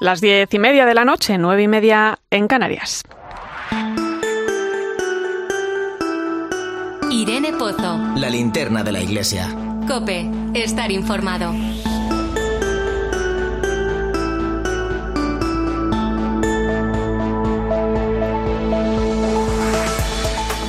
Las diez y media de la noche, nueve y media en Canarias. Irene Pozo. La linterna de la iglesia. Cope, estar informado.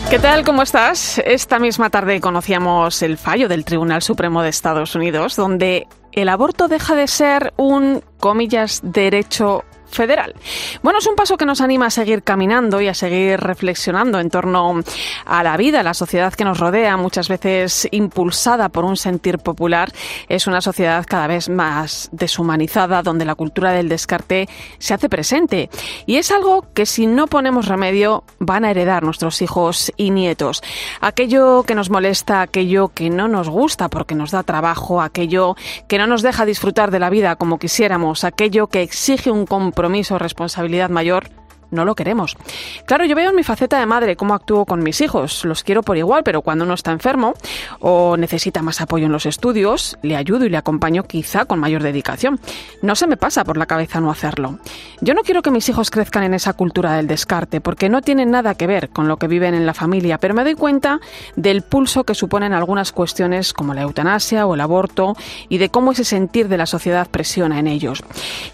¿Qué tal? ¿Cómo estás? Esta misma tarde conocíamos el fallo del Tribunal Supremo de Estados Unidos, donde el aborto deja de ser un, comillas, derecho federal. Bueno, es un paso que nos anima a seguir caminando y a seguir reflexionando en torno a la vida, la sociedad que nos rodea, muchas veces impulsada por un sentir popular. Es una sociedad cada vez más deshumanizada, donde la cultura del descarte se hace presente. Y es algo que si no ponemos remedio van a heredar nuestros hijos y nietos. Aquello que nos molesta, aquello que no nos gusta porque nos da trabajo, aquello que no nos deja disfrutar de la vida como quisiéramos, aquello que exige un compromiso compromiso, responsabilidad mayor no lo queremos. Claro, yo veo en mi faceta de madre cómo actúo con mis hijos. Los quiero por igual, pero cuando uno está enfermo o necesita más apoyo en los estudios, le ayudo y le acompaño quizá con mayor dedicación. No se me pasa por la cabeza no hacerlo. Yo no quiero que mis hijos crezcan en esa cultura del descarte, porque no tienen nada que ver con lo que viven en la familia, pero me doy cuenta del pulso que suponen algunas cuestiones como la eutanasia o el aborto y de cómo ese sentir de la sociedad presiona en ellos.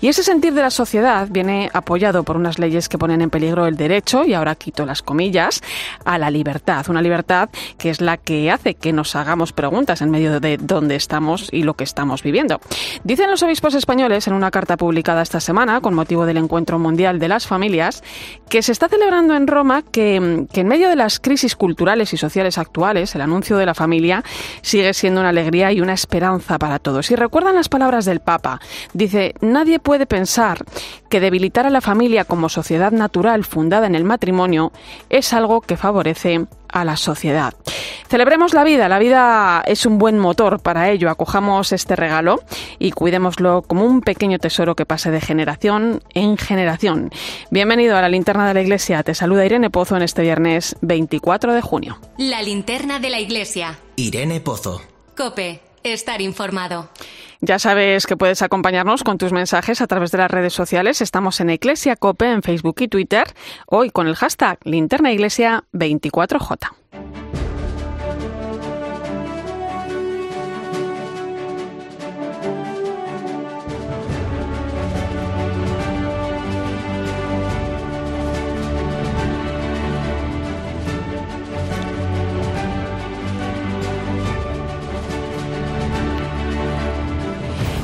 Y ese sentir de la sociedad viene apoyado por unas leyes que ponen en peligro el derecho, y ahora quito las comillas, a la libertad. Una libertad que es la que hace que nos hagamos preguntas en medio de dónde estamos y lo que estamos viviendo. Dicen los obispos españoles en una carta publicada esta semana con motivo del Encuentro Mundial de las Familias que se está celebrando en Roma que, en medio de las crisis culturales y sociales actuales, el anuncio de la familia sigue siendo una alegría y una esperanza para todos. Y recuerdan las palabras del Papa. Dice, nadie puede pensar que debilitar a la familia como sociedad natural fundada en el matrimonio es algo que favorece a la sociedad. Celebremos la vida, la vida es un buen motor para ello. Acojamos este regalo y cuidémoslo como un pequeño tesoro que pase de generación en generación. Bienvenido a la linterna de la iglesia. Te saluda Irene Pozo en este viernes 24 de junio. La linterna de la iglesia. Irene Pozo. Cope, estar informado. Ya sabes que puedes acompañarnos con tus mensajes a través de las redes sociales. Estamos en Iglesia Cope en Facebook y Twitter, hoy con el hashtag Linterna Iglesia 24J.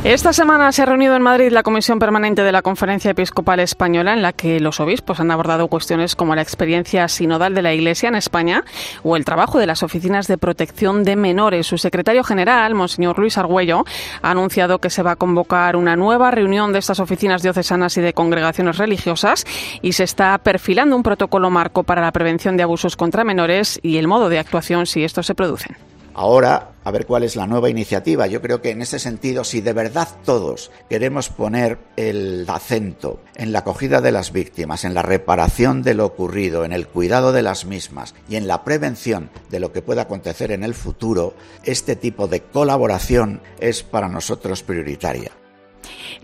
Esta semana se ha reunido en Madrid la Comisión Permanente de la Conferencia Episcopal Española, en la que los obispos han abordado cuestiones como la experiencia sinodal de la Iglesia en España o el trabajo de las oficinas de protección de menores. Su secretario general, Monseñor Luis Argüello, ha anunciado que se va a convocar una nueva reunión de estas oficinas diocesanas y de congregaciones religiosas y se está perfilando un protocolo marco para la prevención de abusos contra menores y el modo de actuación si estos se producen. Ahora, a ver cuál es la nueva iniciativa. Yo creo que en ese sentido, si de verdad todos queremos poner el acento en la acogida de las víctimas, en la reparación de lo ocurrido, en el cuidado de las mismas y en la prevención de lo que pueda acontecer en el futuro, este tipo de colaboración es para nosotros prioritaria.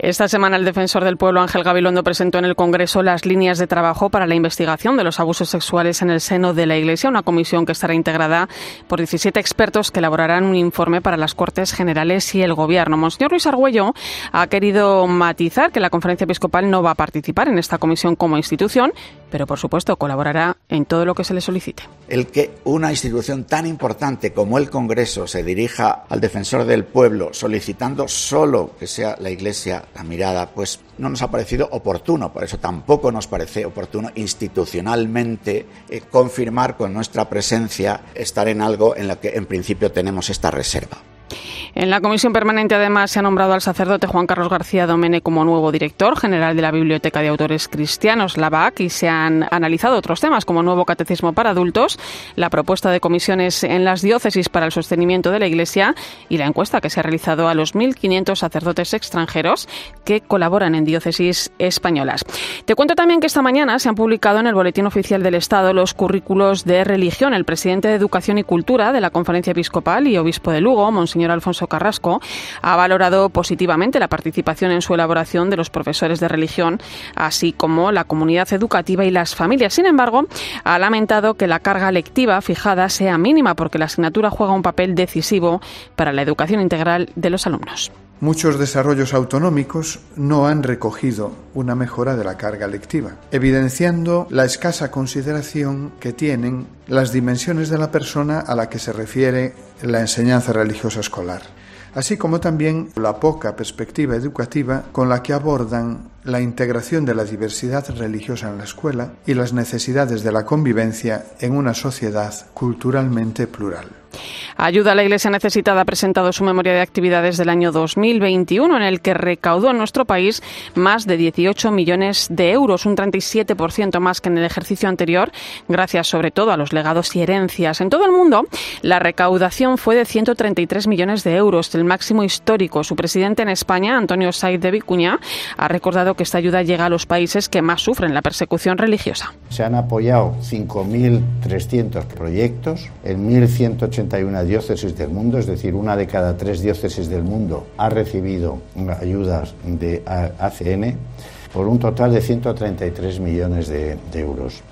Esta semana el defensor del pueblo Ángel Gabilondo presentó en el Congreso las líneas de trabajo para la investigación de los abusos sexuales en el seno de la Iglesia, una comisión que estará integrada por 17 expertos que elaborarán un informe para las Cortes Generales y el Gobierno. Monseñor Luis Argüello ha querido matizar que la Conferencia Episcopal no va a participar en esta comisión como institución, pero por supuesto colaborará en todo lo que se le solicite. El que una institución tan importante como el Congreso se dirija al defensor del pueblo solicitando solo que sea la Iglesia la mirada, pues no nos ha parecido oportuno, por eso tampoco nos parece oportuno institucionalmente eh, confirmar con nuestra presencia estar en algo en lo que en principio tenemos esta reserva. En la comisión permanente, además, se ha nombrado al sacerdote Juan Carlos García Domene como nuevo director general de la Biblioteca de Autores Cristianos, la BAC, y se han analizado otros temas como nuevo catecismo para adultos, la propuesta de comisiones en las diócesis para el sostenimiento de la Iglesia y la encuesta que se ha realizado a los 1.500 sacerdotes extranjeros que colaboran en diócesis españolas. Te cuento también que esta mañana se han publicado en el Boletín Oficial del Estado los currículos de religión. El presidente de Educación y Cultura de la Conferencia Episcopal y obispo de Lugo, Monseñor señor Alfonso Carrasco, ha valorado positivamente la participación en su elaboración de los profesores de religión, así como la comunidad educativa y las familias. Sin embargo, ha lamentado que la carga lectiva fijada sea mínima porque la asignatura juega un papel decisivo para la educación integral de los alumnos. Muchos desarrollos autonómicos no han recogido una mejora de la carga lectiva, evidenciando la escasa consideración que tienen las dimensiones de la persona a la que se refiere la enseñanza religiosa escolar, así como también la poca perspectiva educativa con la que abordan la integración de la diversidad religiosa en la escuela y las necesidades de la convivencia en una sociedad culturalmente plural. Ayuda a la Iglesia Necesitada ha presentado su memoria de actividades del año 2021, en el que recaudó en nuestro país más de 18 millones de euros, un 37% más que en el ejercicio anterior, gracias sobre todo a los legados y herencias. En todo el mundo, la recaudación fue de 133 millones de euros, el máximo histórico. Su presidente en España, Antonio Saiz de Vicuña, ha recordado que esta ayuda llega a los países que más sufren la persecución religiosa. Se han apoyado 5.300 proyectos en 1.181 diócesis del mundo, es decir, una de cada tres diócesis del mundo ha recibido ayudas de ACN por un total de 133 millones de, euros.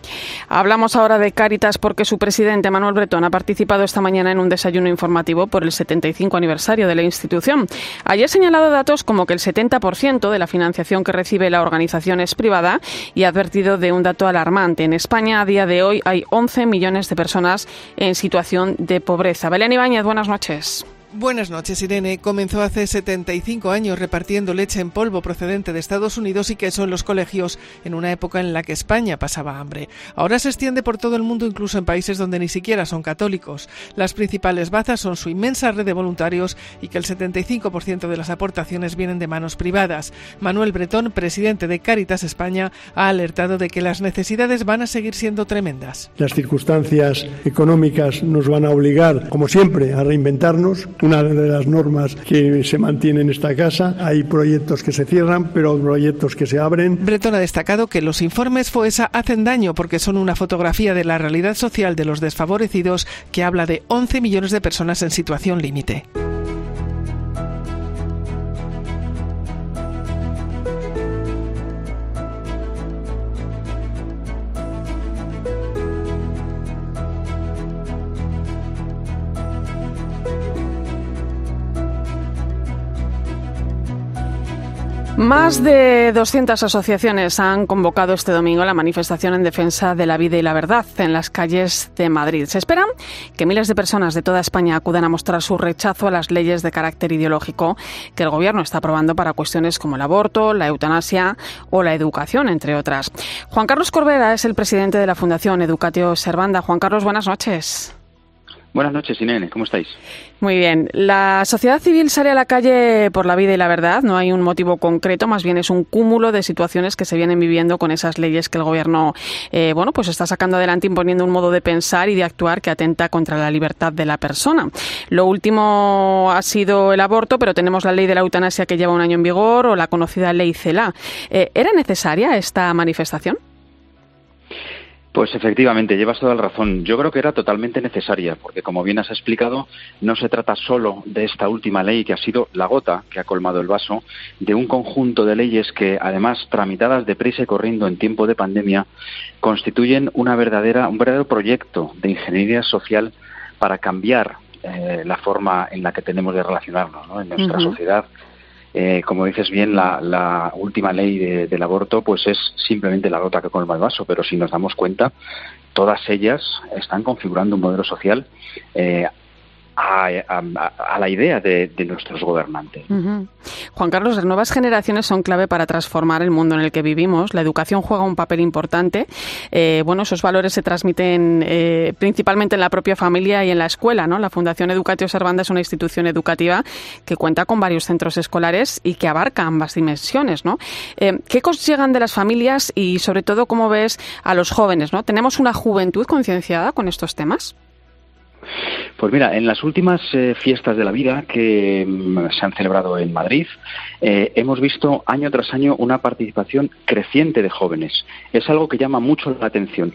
Hablamos ahora de Cáritas porque su presidente Manuel Bretón ha participado esta mañana en un desayuno informativo por el 75 aniversario de la institución. Ha señalado datos como que el 70% de la financiación que recibe la organización es privada y ha advertido de un dato alarmante. En España a día de hoy hay 11 millones de personas en situación de pobreza. Belén Ibáñez, buenas noches. Buenas noches, Irene. Comenzó hace 75 años repartiendo leche en polvo procedente de Estados Unidos y queso en los colegios en una época en la que España pasaba hambre. Ahora se extiende por todo el mundo, incluso en países donde ni siquiera son católicos. Las principales bazas son su inmensa red de voluntarios y que el 75% de las aportaciones vienen de manos privadas. Manuel Bretón, presidente de Cáritas España, ha alertado de que las necesidades van a seguir siendo tremendas. Las circunstancias económicas nos van a obligar, como siempre, a reinventarnos una de las normas que se mantiene en esta casa. Hay proyectos que se cierran, pero proyectos que se abren. Bretón ha destacado que los informes FOESA hacen daño porque son una fotografía de la realidad social de los desfavorecidos que habla de 11 millones de personas en situación límite. Más de 200 asociaciones han convocado este domingo la manifestación en defensa de la vida y la verdad en las calles de Madrid. Se espera que miles de personas de toda España acudan a mostrar su rechazo a las leyes de carácter ideológico que el Gobierno está aprobando para cuestiones como el aborto, la eutanasia o la educación, entre otras. Juan Carlos Corbera es el presidente de la Fundación Educatio Servanda. Juan Carlos, buenas noches. Buenas noches, Inene, ¿cómo estáis? Muy bien. La sociedad civil sale a la calle por la vida y la verdad. No hay un motivo concreto, más bien es un cúmulo de situaciones que se vienen viviendo con esas leyes que el gobierno, eh, bueno, pues está sacando adelante, imponiendo un modo de pensar y de actuar que atenta contra la libertad de la persona. Lo último ha sido el aborto, pero tenemos la ley de la eutanasia que lleva un año en vigor o la conocida ley CELA. Eh, ¿Era necesaria esta manifestación? Pues efectivamente, llevas toda la razón. Yo creo que era totalmente necesaria, porque como bien has explicado, no se trata solo de esta última ley que ha sido la gota que ha colmado el vaso, de un conjunto de leyes que, además, tramitadas deprisa y corriendo en tiempo de pandemia, constituyen una verdadera, un verdadero proyecto de ingeniería social para cambiar eh, la forma en la que tenemos de relacionarnos en nuestra sociedad eh, como dices bien, la, última ley del aborto pues es simplemente la gota que colma el vaso, pero si nos damos cuenta, todas ellas están configurando un modelo social eh, a, la idea de, nuestros gobernantes. Juan Carlos, las nuevas generaciones son clave para transformar el mundo en el que vivimos. La educación juega un papel importante. Eh, bueno, esos valores se transmiten eh, principalmente en la propia familia y en la escuela. ¿no? La Fundación Educatio Servanda es una institución educativa que cuenta con varios centros escolares y que abarca ambas dimensiones. ¿no? Eh, ¿Qué llegan de las familias y, sobre todo, cómo ves a los jóvenes? ¿no? ¿Tenemos una juventud concienciada con estos temas? Pues mira, en las últimas eh, fiestas de la vida que mm, se han celebrado en Madrid, eh, hemos visto año tras año una participación creciente de jóvenes. Es algo que llama mucho la atención.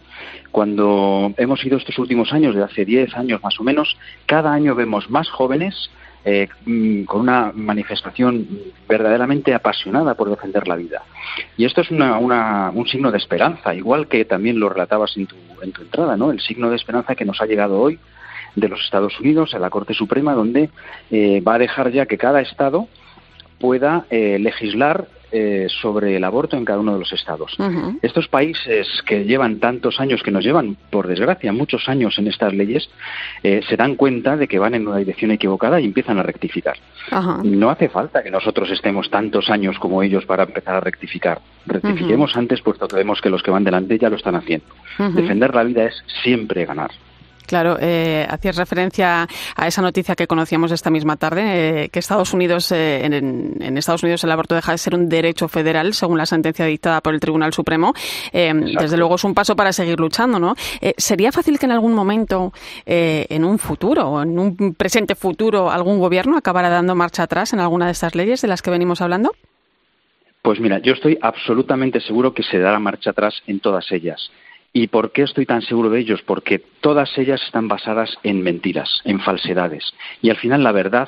Cuando hemos ido estos últimos años, de hace 10 años más o menos, cada año vemos más jóvenes eh, mm, con una manifestación verdaderamente apasionada por defender la vida. Y esto es un signo de esperanza, igual que también lo relatabas en tu, en tu entrada, ¿no? El signo de esperanza que nos ha llegado hoy de los Estados Unidos, a la Corte Suprema, donde eh, va a dejar ya que cada Estado pueda eh, legislar eh, sobre el aborto en cada uno de los estados. Estos países que llevan tantos años, que nos llevan, por desgracia, muchos años en estas leyes, se dan cuenta de que van en una dirección equivocada y empiezan a rectificar. No hace falta que nosotros estemos tantos años como ellos para empezar a rectificar. Rectifiquemos antes, puesto que vemos que los que van delante ya lo están haciendo. Defender la vida es siempre ganar. Claro, eh, hacías referencia a esa noticia que conocíamos esta misma tarde, eh, que Estados Unidos, eh, en, Estados Unidos el aborto deja de ser un derecho federal, según la sentencia dictada por el Tribunal Supremo. Eh, desde luego es un paso para seguir luchando, ¿no? ¿Sería fácil que en algún momento, en un futuro, o en un presente futuro, algún gobierno acabara dando marcha atrás en alguna de estas leyes de las que venimos hablando? Pues mira, yo estoy absolutamente seguro que se dará marcha atrás en todas ellas. ¿Y por qué estoy tan seguro de ellos? Porque todas ellas están basadas en mentiras, en falsedades. Y al final la verdad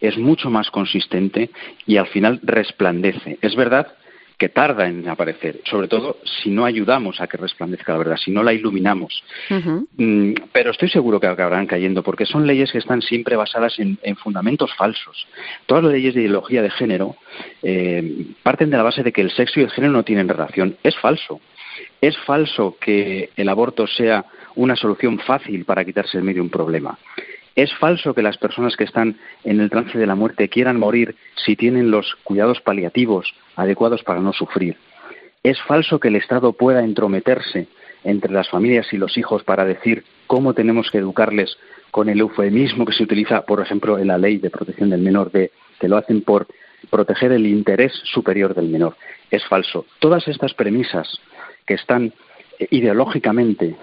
es mucho más consistente y al final resplandece. Es verdad que tarda en aparecer, sobre todo si no ayudamos a que resplandezca la verdad, si no la iluminamos. Mm, pero estoy seguro que acabarán cayendo, porque son leyes que están siempre basadas en, fundamentos falsos. Todas las leyes de ideología de género eh, parten de la base de que el sexo y el género no tienen relación. Es falso. Es falso que el aborto sea una solución fácil para quitarse el medio un problema. Es falso que las personas que están en el trance de la muerte quieran morir si tienen los cuidados paliativos adecuados para no sufrir. Es falso que el Estado pueda entrometerse entre las familias y los hijos para decir cómo tenemos que educarles con el eufemismo que se utiliza, por ejemplo, en la ley de protección del menor, de que lo hacen por proteger el interés superior del menor. Es falso. Todas estas premisas que están eh, ideológicamente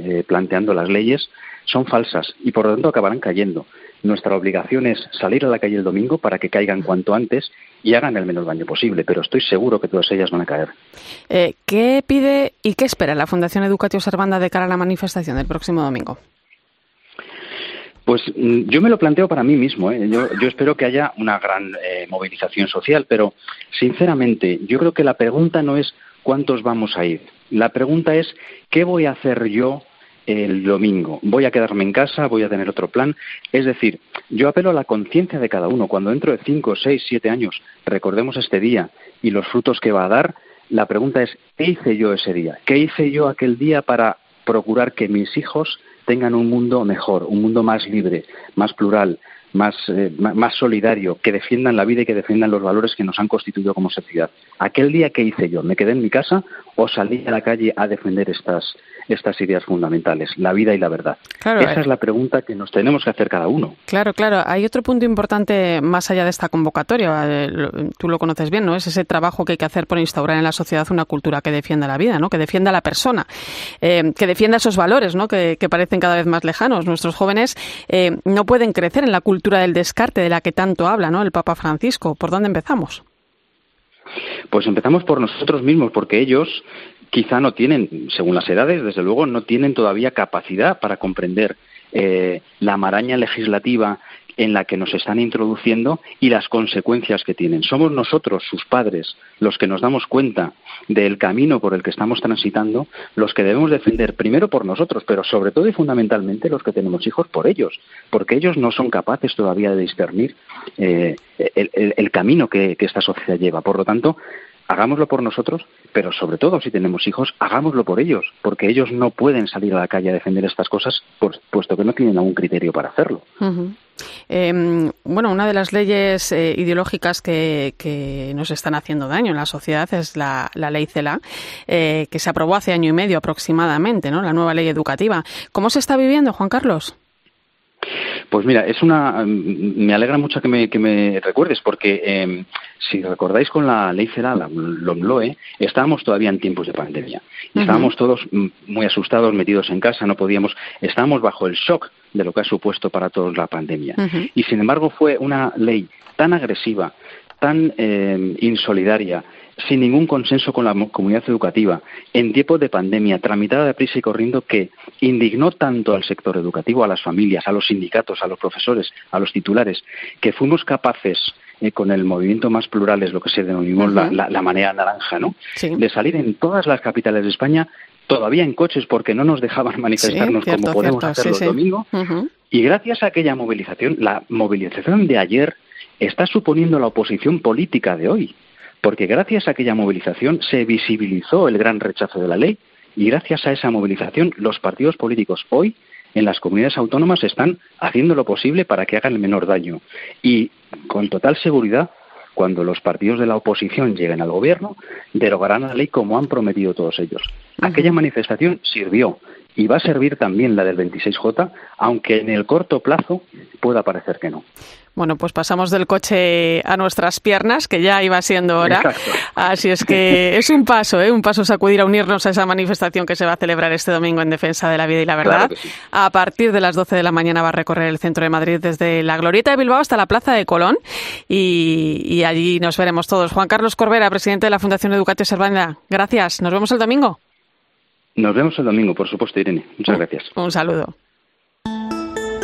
eh, planteando las leyes son falsas y por lo tanto acabarán cayendo. Nuestra obligación es salir a la calle el domingo para que caigan cuanto antes y hagan el menor daño posible, pero estoy seguro que todas ellas van a caer. Eh, ¿Qué pide y qué espera la Fundación Educatio Servanda de cara a la manifestación del próximo domingo? Pues mm, yo me lo planteo para mí mismo. Yo, espero que haya una gran movilización social, pero sinceramente yo creo que la pregunta no es cuántos vamos a ir. La pregunta es, ¿qué voy a hacer yo el domingo? ¿Voy a quedarme en casa? ¿Voy a tener otro plan? Es decir, yo apelo a la conciencia de cada uno. Cuando dentro de cinco, seis, siete años recordemos este día y los frutos que va a dar, la pregunta es, ¿qué hice yo ese día? ¿Qué hice yo aquel día para procurar que mis hijos tengan un mundo mejor, un mundo más libre, más plural, más, eh, más solidario, que defiendan la vida y que defiendan los valores que nos han constituido como sociedad. Aquel día que hice yo, ¿me quedé en mi casa o salí a la calle a defender estas, estas ideas fundamentales, la vida y la verdad? Esa eh. es la pregunta que nos tenemos que hacer cada uno. Claro, claro. Hay otro punto importante más allá de esta convocatoria. Eh, tú lo conoces bien, ¿no? Es ese trabajo que hay que hacer por instaurar en la sociedad una cultura que defienda la vida, ¿no? Que defienda a la persona, que defienda esos valores, ¿no? Que, parecen cada vez más lejanos. Nuestros jóvenes no pueden crecer en la cultura del descarte de la que tanto habla ¿no? el Papa Francisco. ¿Por dónde empezamos? Pues empezamos por nosotros mismos, porque ellos quizá no tienen, según las edades, desde luego, no tienen todavía capacidad para comprender eh, la maraña legislativa en la que nos están introduciendo y las consecuencias que tienen. Somos nosotros, sus padres, los que nos damos cuenta del camino por el que estamos transitando, los que debemos defender primero por nosotros, pero sobre todo y fundamentalmente los que tenemos hijos por ellos, porque ellos no son capaces todavía de discernir eh, el, camino que, que esta sociedad lleva. Por lo tanto, hagámoslo por nosotros, pero sobre todo si tenemos hijos, hagámoslo por ellos, porque ellos no pueden salir a la calle a defender estas cosas, puesto que no tienen algún criterio para hacerlo. Em, bueno, una de las leyes eh, ideológicas que, que, nos están haciendo daño en la sociedad es la, ley CELA, eh, que se aprobó hace año y medio aproximadamente, ¿no? La nueva ley educativa. ¿Cómo se está viviendo, Juan Carlos? Pues mira, es una, mm, me alegra mucho que me, que me recuerdes, porque eh, si recordáis con la ley CELA, la LOMLOE, estábamos todavía en tiempos de pandemia. Estábamos todos mm, muy asustados, metidos en casa, no podíamos, estábamos bajo el shock de lo que ha supuesto para todos la pandemia. Y sin embargo fue una ley tan agresiva, tan eh, insolidaria, sin ningún consenso con la comunidad educativa, en tiempos de pandemia, tramitada de prisa y corriendo, que indignó tanto al sector educativo, a las familias, a los sindicatos, a los profesores, a los titulares, que fuimos capaces eh, con el movimiento más plural, es lo que se denominó la, la, manera naranja, ¿no? De salir en todas las capitales de España, todavía en coches, porque no nos dejaban manifestarnos como podemos hacerlo el domingo. Y gracias a aquella movilización, la movilización de ayer está suponiendo la oposición política de hoy porque gracias a aquella movilización se visibilizó el gran rechazo de la ley y gracias a esa movilización los partidos políticos hoy en las comunidades autónomas están haciendo lo posible para que hagan el menor daño. Y con total seguridad, cuando los partidos de la oposición lleguen al gobierno, derogarán la ley como han prometido todos ellos. Aquella manifestación sirvió y va a servir también la del 26J, aunque en el corto plazo pueda parecer que no. Bueno, pues pasamos del coche a nuestras piernas, que ya iba siendo hora. Así es que es un paso, ¿eh? un paso sacudir a unirnos a esa manifestación que se va a celebrar este domingo en defensa de la vida y la verdad. A partir de las 12 de la mañana va a recorrer el centro de Madrid desde la Glorieta de Bilbao hasta la Plaza de Colón y, allí nos veremos todos. Juan Carlos Corbera, presidente de la Fundación Educatio Servanda, gracias. Nos vemos el domingo. Nos vemos el domingo, por supuesto, Irene. Muchas gracias. Un saludo.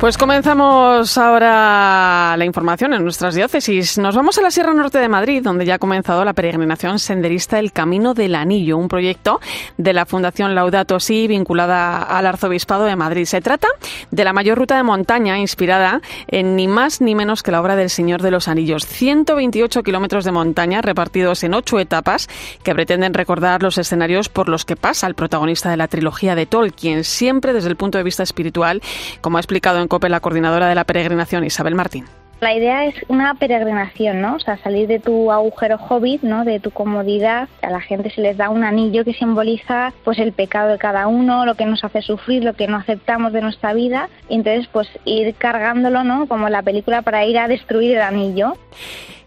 Pues comenzamos ahora la información en nuestras diócesis. Nos vamos a la Sierra Norte de Madrid, donde ya ha comenzado la peregrinación senderista El Camino del Anillo, un proyecto de la Fundación Laudato Si vinculada al Arzobispado de Madrid. Se trata de la mayor ruta de montaña inspirada en ni más ni menos que la obra del Señor de los Anillos. 128 kilómetros de montaña repartidos en ocho etapas que pretenden recordar los escenarios por los que pasa el protagonista de la trilogía de Tolkien, siempre desde el punto de vista espiritual, como ha explicado en COPE la coordinadora de la peregrinación, Isabel Martín. La idea es una peregrinación, ¿no? O sea, salir de tu agujero hobbit, ¿no? De tu comodidad. A la gente se les da un anillo que simboliza, pues, el pecado de cada uno, lo que nos hace sufrir, lo que no aceptamos de nuestra vida. Y entonces, pues, ir cargándolo, ¿no? Como la película para ir a destruir el anillo.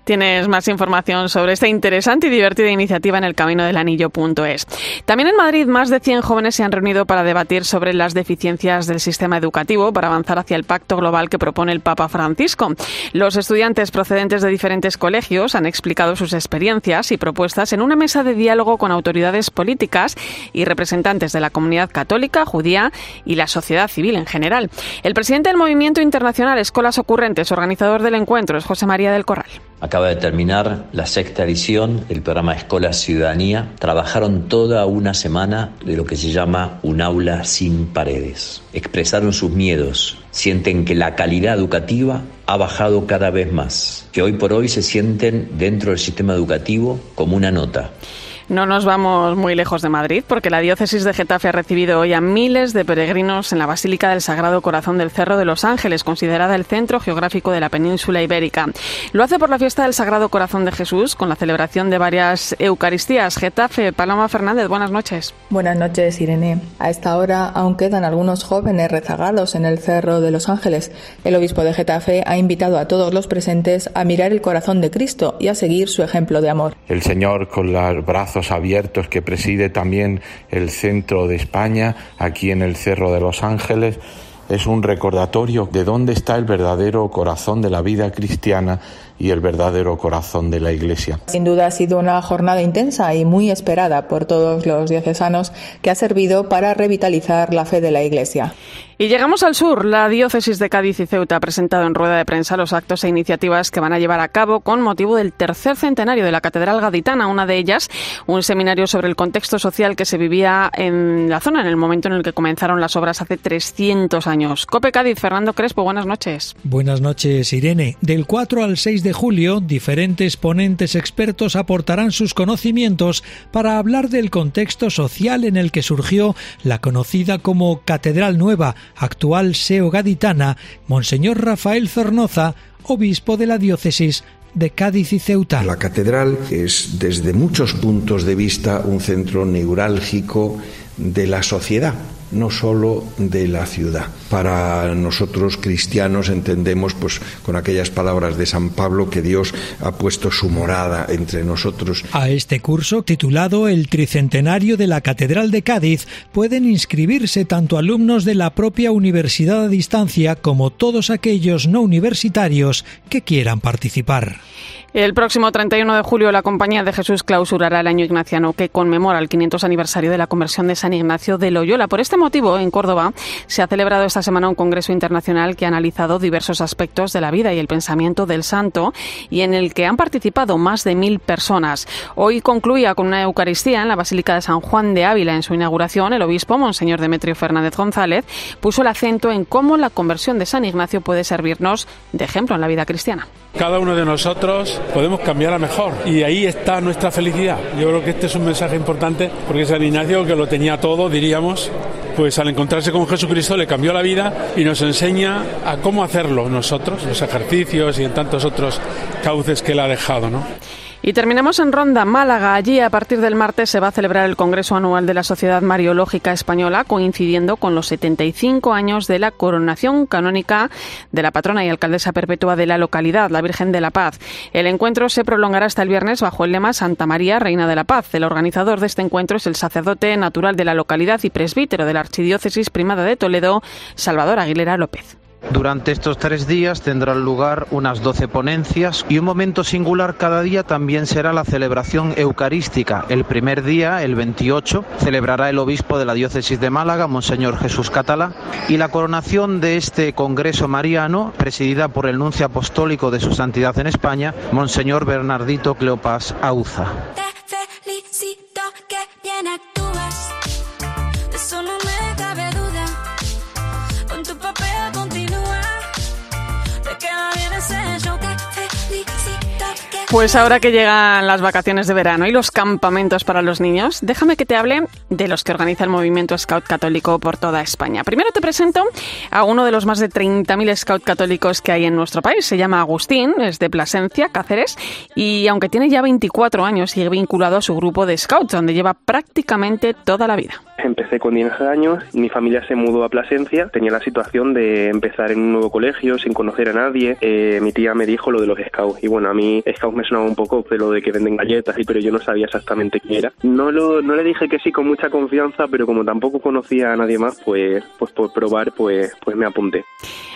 Tienes más información sobre esta interesante y divertida iniciativa en el camino del anillo.es. También en Madrid, más de 100 jóvenes se han reunido para debatir sobre las deficiencias del sistema educativo para avanzar hacia el pacto global que propone el Papa Francisco. Los estudiantes procedentes de diferentes colegios han explicado sus experiencias y propuestas en una mesa de diálogo con autoridades políticas y representantes de la comunidad católica, judía y la sociedad civil en general. El presidente del Movimiento Internacional Escolas Ocurrentes, organizador del encuentro, es José María del Corral. Acaba de terminar la sexta edición del programa Escuela Ciudadanía. Trabajaron toda una semana de lo que se llama un aula sin paredes. Expresaron sus miedos. Sienten que la calidad educativa ha bajado cada vez más. Que hoy por hoy se sienten dentro del sistema educativo como una nota. No nos vamos muy lejos de Madrid porque la diócesis de Getafe ha recibido hoy a miles de peregrinos en la Basílica del Sagrado Corazón del Cerro de los Ángeles, considerada el centro geográfico de la península ibérica. Lo hace por la fiesta del Sagrado Corazón de Jesús con la celebración de varias Eucaristías. Getafe, Paloma Fernández, buenas noches. Buenas noches, Irene. A esta hora aún quedan algunos jóvenes rezagados en el Cerro de los Ángeles. El obispo de Getafe ha invitado a todos los presentes a mirar el corazón de Cristo y a seguir su ejemplo de amor. El Señor con los brazos abiertos que preside también el centro de España, aquí en el Cerro de los Ángeles. Es un recordatorio de dónde está el verdadero corazón de la vida cristiana y el verdadero corazón de la Iglesia. Sin duda ha sido una jornada intensa y muy esperada por todos los diocesanos que ha servido para revitalizar la fe de la Iglesia. Y llegamos al sur. La diócesis de Cádiz y Ceuta ha presentado en rueda de prensa los actos e iniciativas que van a llevar a cabo con motivo del tercer centenario de la Catedral Gaditana. Una de ellas, un seminario sobre el contexto social que se vivía en la zona en el momento en el que comenzaron las obras hace 300 años. Cope Cádiz, Fernando Crespo, buenas noches. Buenas noches, Irene. Del 4 al 6 de julio, diferentes ponentes expertos aportarán sus conocimientos para hablar del contexto social en el que surgió la conocida como Catedral Nueva, actual SEO gaditana, Monseñor Rafael Zornoza, obispo de la diócesis de Cádiz y Ceuta. La catedral es desde muchos puntos de vista un centro neurálgico de la sociedad no solo de la ciudad. Para nosotros cristianos entendemos pues con aquellas palabras de San Pablo que Dios ha puesto su morada entre nosotros. A este curso titulado El Tricentenario de la Catedral de Cádiz pueden inscribirse tanto alumnos de la propia universidad a distancia como todos aquellos no universitarios que quieran participar. El próximo 31 de julio la Compañía de Jesús clausurará el año ignaciano que conmemora el 500 aniversario de la conversión de San Ignacio de Loyola. Por este motivo, en Córdoba se ha celebrado esta semana un congreso internacional que ha analizado diversos aspectos de la vida y el pensamiento del santo y en el que han participado más de mil personas. Hoy concluía con una Eucaristía en la Basílica de San Juan de Ávila. En su inauguración, el obispo, Monseñor Demetrio Fernández González, puso el acento en cómo la conversión de San Ignacio puede servirnos de ejemplo en la vida cristiana. Cada uno de nosotros podemos cambiar a mejor y ahí está nuestra felicidad. Yo creo que este es un mensaje importante porque San Ignacio, que lo tenía todo, diríamos, pues al encontrarse con Jesucristo le cambió la vida y nos enseña a cómo hacerlo nosotros, los ejercicios y en tantos otros cauces que él ha dejado, ¿no? Y terminamos en Ronda, Málaga. Allí, a partir del martes, se va a celebrar el Congreso Anual de la Sociedad Mariológica Española, coincidiendo con los 75 años de la coronación canónica de la patrona y alcaldesa perpetua de la localidad, la Virgen de la Paz. El encuentro se prolongará hasta el viernes bajo el lema Santa María, Reina de la Paz. El organizador de este encuentro es el sacerdote natural de la localidad y presbítero de la Archidiócesis Primada de Toledo, Salvador Aguilera López. Durante estos tres días tendrán lugar unas doce ponencias y un momento singular cada día también será la celebración eucarística. El primer día, el 28, celebrará el obispo de la diócesis de Málaga, Monseñor Jesús Catalá, y la coronación de este Congreso Mariano, presidida por el nuncio apostólico de su santidad en España, Monseñor Bernardito Cleopas Auza. Pues ahora que llegan las vacaciones de verano y los campamentos para los niños, déjame que te hable de los que organiza el movimiento Scout Católico por toda España. Primero te presento a uno de los más de 30.000 Scout católicos que hay en nuestro país. Se llama Agustín, es de Plasencia, Cáceres, y aunque tiene ya 24 años, sigue vinculado a su grupo de Scouts, donde lleva prácticamente toda la vida. Empecé con 10 años, mi familia se mudó a Plasencia, tenía la situación de empezar en un nuevo colegio sin conocer a nadie. Eh, mi tía me dijo lo de los Scouts y bueno, a mí Scouts me sonaba un poco de lo de que venden galletas, y pero yo no sabía exactamente qué era. No, lo, no le dije que sí con mucha confianza, pero como tampoco conocía a nadie más, pues, pues por probar, pues, pues me apunté.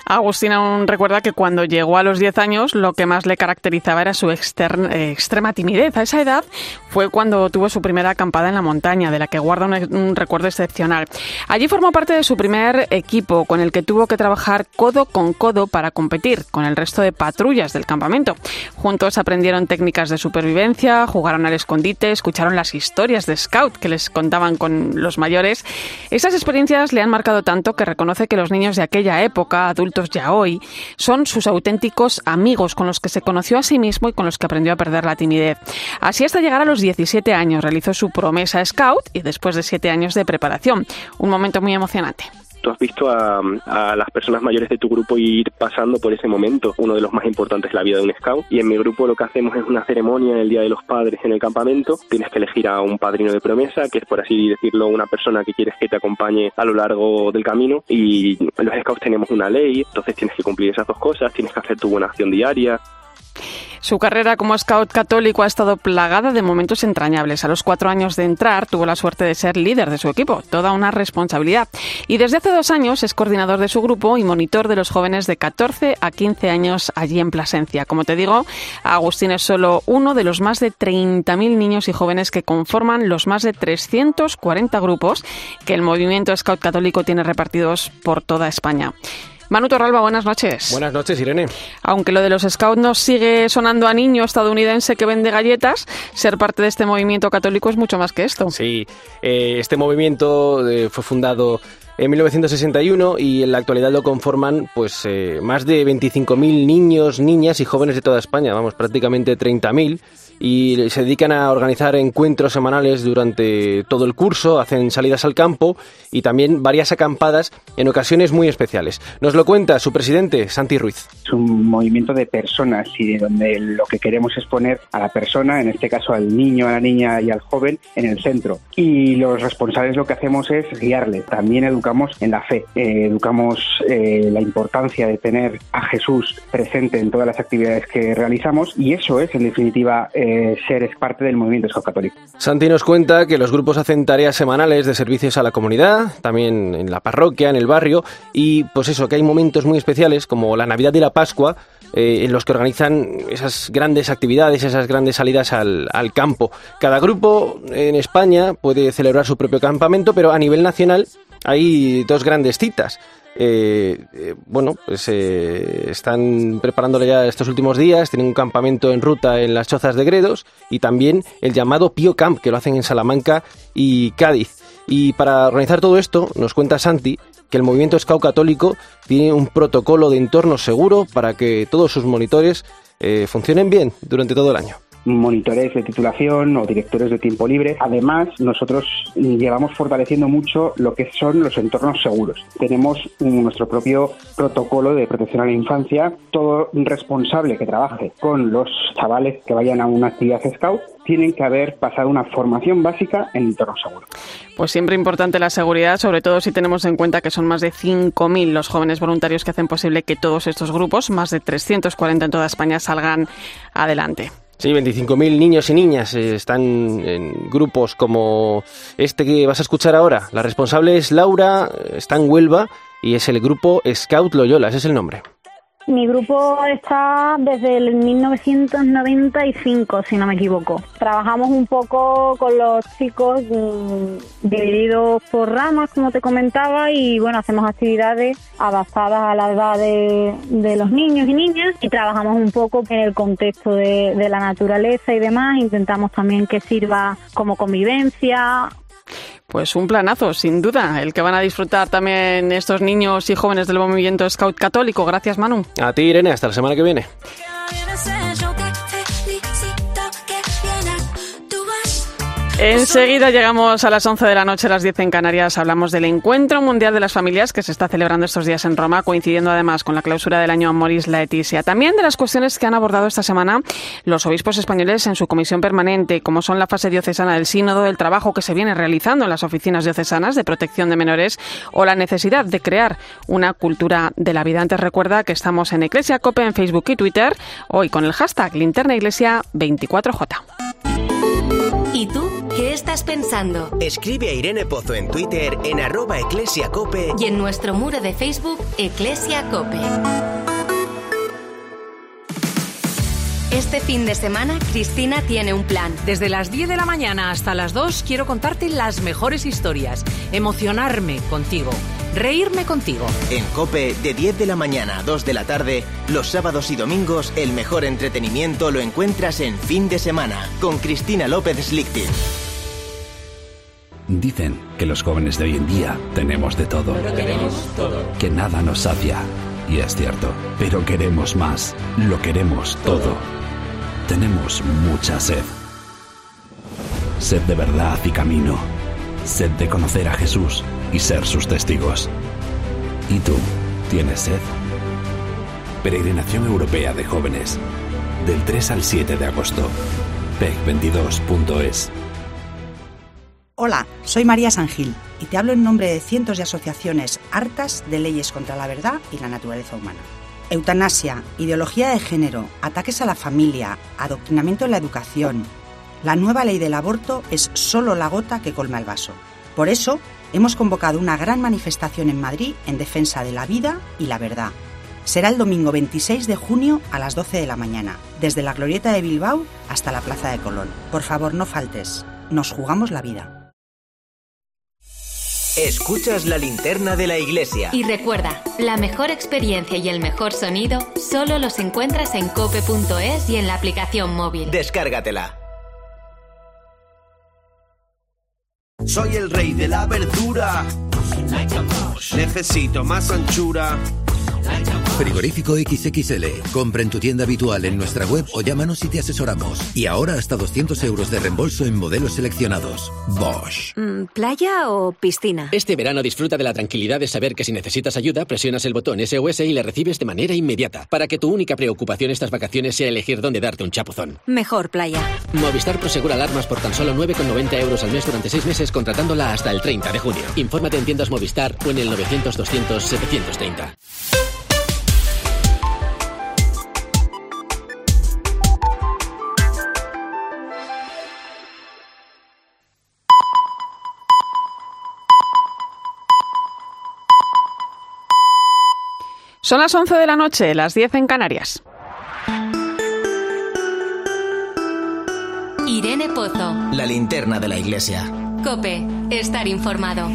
Agustín aún recuerda que cuando llegó a los 10 años lo que más le caracterizaba era su eh, extrema timidez. A esa edad fue cuando tuvo su primera acampada en la montaña, de la que guarda un, recuerdo excepcional. Allí formó parte de su primer equipo, con el que tuvo que trabajar codo con codo para competir con el resto de patrullas del campamento. Juntos aprendieron técnicas de supervivencia, jugaron al escondite, escucharon las historias de Scout que les contaban con los mayores. Esas experiencias le han marcado tanto que reconoce que los niños de aquella época, adultos ya hoy, son sus auténticos amigos con los que se conoció a sí mismo y con los que aprendió a perder la timidez. Así hasta llegar a los 17 años realizó su promesa Scout y después de 7 años de preparación. Un momento muy emocionante tú has visto a, las personas mayores de tu grupo ir pasando por ese momento, uno de los más importantes de la vida de un scout. Y en mi grupo lo que hacemos es una ceremonia en el Día de los Padres en el campamento. Tienes que elegir a un padrino de promesa, que es por así decirlo una persona que quieres que te acompañe a lo largo del camino. Y los scouts tenemos una ley, entonces tienes que cumplir esas dos cosas, tienes que hacer tu buena acción diaria, su carrera como scout católico ha estado plagada de momentos entrañables. A los cuatro años de entrar tuvo la suerte de ser líder de su equipo, toda una responsabilidad. Y desde hace dos años es coordinador de su grupo y monitor de los jóvenes de 14 a 15 años allí en Plasencia. Como te digo, Agustín es solo uno de los más de 30.000 niños y jóvenes que conforman los más de 340 grupos que el movimiento scout católico tiene repartidos por toda España. Manu Torralba, buenas noches. Buenas noches, Irene. Aunque lo de los scouts nos sigue sonando a niño estadounidense que vende galletas, ser parte de este movimiento católico es mucho más que esto. Sí, eh, este movimiento eh, fue fundado en 1961 y en la actualidad lo conforman pues eh, más de 25.000 niños, niñas y jóvenes de toda España, vamos, prácticamente 30.000 y se dedican a organizar encuentros semanales durante todo el curso, hacen salidas al campo y también varias acampadas en ocasiones muy especiales. Nos lo cuenta su presidente, Santi Ruiz. Es un movimiento de personas y de donde lo que queremos es poner a la persona, en este caso al niño, a la niña y al joven, en el centro. Y los responsables lo que hacemos es guiarle. También educamos en la fe, eh, educamos eh, la importancia de tener a Jesús presente en todas las actividades que realizamos y eso es, en definitiva, eh, ser parte del movimiento católico. Santi nos cuenta que los grupos hacen tareas semanales de servicios a la comunidad, también en la parroquia, en el barrio y pues eso, que hay momentos muy especiales como la Navidad y la Pascua eh, en los que organizan esas grandes actividades, esas grandes salidas al, campo. Cada grupo en España puede celebrar su propio campamento, pero a nivel nacional hay dos grandes citas. Eh, eh, bueno, pues están preparándolo ya estos últimos días, tienen un campamento en ruta en las Chozas de Gredos y también el llamado Pío Camp, que lo hacen en Salamanca y Cádiz. Y para organizar todo esto, nos cuenta Santi que el movimiento Scout Católico tiene un protocolo de entorno seguro para que todos sus monitores eh, funcionen bien durante todo el año monitores de titulación o directores de tiempo libre. Además, nosotros llevamos fortaleciendo mucho lo que son los entornos seguros. Tenemos nuestro propio protocolo de protección a la infancia. Todo responsable que trabaje con los chavales que vayan a una actividad scout tienen que haber pasado una formación básica en entornos seguros. Pues siempre importante la seguridad, sobre todo si tenemos en cuenta que son más de 5.000 los jóvenes voluntarios que hacen posible que todos estos grupos, más de 340 en toda España, salgan adelante. Sí, 25.000 niños y niñas eh, están en grupos como este que vas a escuchar ahora. La responsable es Laura, está en Huelva y es el grupo Scout Loyola, ese es el nombre. Mi grupo está desde el 1995, si no me equivoco. Trabajamos un poco con los chicos mm, divididos por ramas, como te comentaba, y bueno, hacemos actividades adaptadas a la edad de, los niños y niñas y trabajamos un poco en el contexto de, de la naturaleza y demás. Intentamos también que sirva como convivencia, pues un planazo, sin duda, el que van a disfrutar también estos niños y jóvenes del movimiento Scout Católico. Gracias, Manu. A ti, Irene, hasta la semana que viene. Enseguida llegamos a las 11 de la noche, a las 10 en Canarias. Hablamos del Encuentro Mundial de las Familias que se está celebrando estos días en Roma, coincidiendo además con la clausura del año Amoris Laetitia. También de las cuestiones que han abordado esta semana los obispos españoles en su comisión permanente, como son la fase diocesana del sínodo, el trabajo que se viene realizando en las oficinas diocesanas de protección de menores o la necesidad de crear una cultura de la vida. Antes recuerda que estamos en Iglesia Cope en Facebook y Twitter, hoy con el hashtag Linterna Iglesia 24J. ¿Y tú? ¿Qué estás pensando? Escribe a Irene Pozo en Twitter en arroba eclesiacope y en nuestro muro de Facebook Eclesia Cope. Este fin de semana, Cristina tiene un plan. Desde las 10 de la mañana hasta las 2 quiero contarte las mejores historias, emocionarme contigo, reírme contigo. En Cope, de 10 de la mañana a 2 de la tarde, los sábados y domingos, el mejor entretenimiento lo encuentras en fin de semana, con Cristina López Slichting. Dicen que los jóvenes de hoy en día tenemos de todo. tenemos todo. Que nada nos sacia. Y es cierto, pero queremos más. Lo queremos todo. Tenemos mucha sed. Sed de verdad y camino. Sed de conocer a Jesús y ser sus testigos. ¿Y tú? ¿Tienes sed? Peregrinación Europea de Jóvenes. Del 3 al 7 de agosto. PEC22.es. Hola, soy María Sangil y te hablo en nombre de cientos de asociaciones hartas de leyes contra la verdad y la naturaleza humana. Eutanasia, ideología de género, ataques a la familia, adoctrinamiento en la educación. La nueva ley del aborto es solo la gota que colma el vaso. Por eso, hemos convocado una gran manifestación en Madrid en defensa de la vida y la verdad. Será el domingo 26 de junio a las 12 de la mañana, desde la Glorieta de Bilbao hasta la Plaza de Colón. Por favor, no faltes. Nos jugamos la vida. Escuchas la linterna de la iglesia. Y recuerda, la mejor experiencia y el mejor sonido solo los encuentras en cope.es y en la aplicación móvil. Descárgatela. Soy el rey de la verdura. Necesito más anchura Frigorífico XXL. Compra en tu tienda habitual en nuestra web o llámanos y te asesoramos. Y ahora hasta 200 euros de reembolso en modelos seleccionados. Bosch. Mm, ¿Playa o piscina? Este verano disfruta de la tranquilidad de saber que si necesitas ayuda, presionas el botón SOS y le recibes de manera inmediata. Para que tu única preocupación estas vacaciones sea elegir dónde darte un chapuzón. Mejor playa. Movistar Prosegura alarmas por tan solo 9,90 euros al mes durante 6 meses contratándola hasta el 30 de junio. Infórmate en tiendas Movistar o en el 900 200 730. Son las 11 de la noche, las 10 en Canarias. Irene Pozo. La linterna de la iglesia. Cope, estar informado.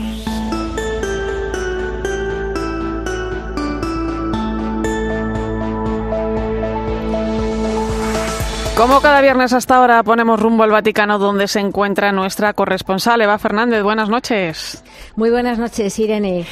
Como cada viernes hasta ahora ponemos rumbo al Vaticano donde se encuentra nuestra corresponsal Eva Fernández. Buenas noches. Muy buenas noches, Irene.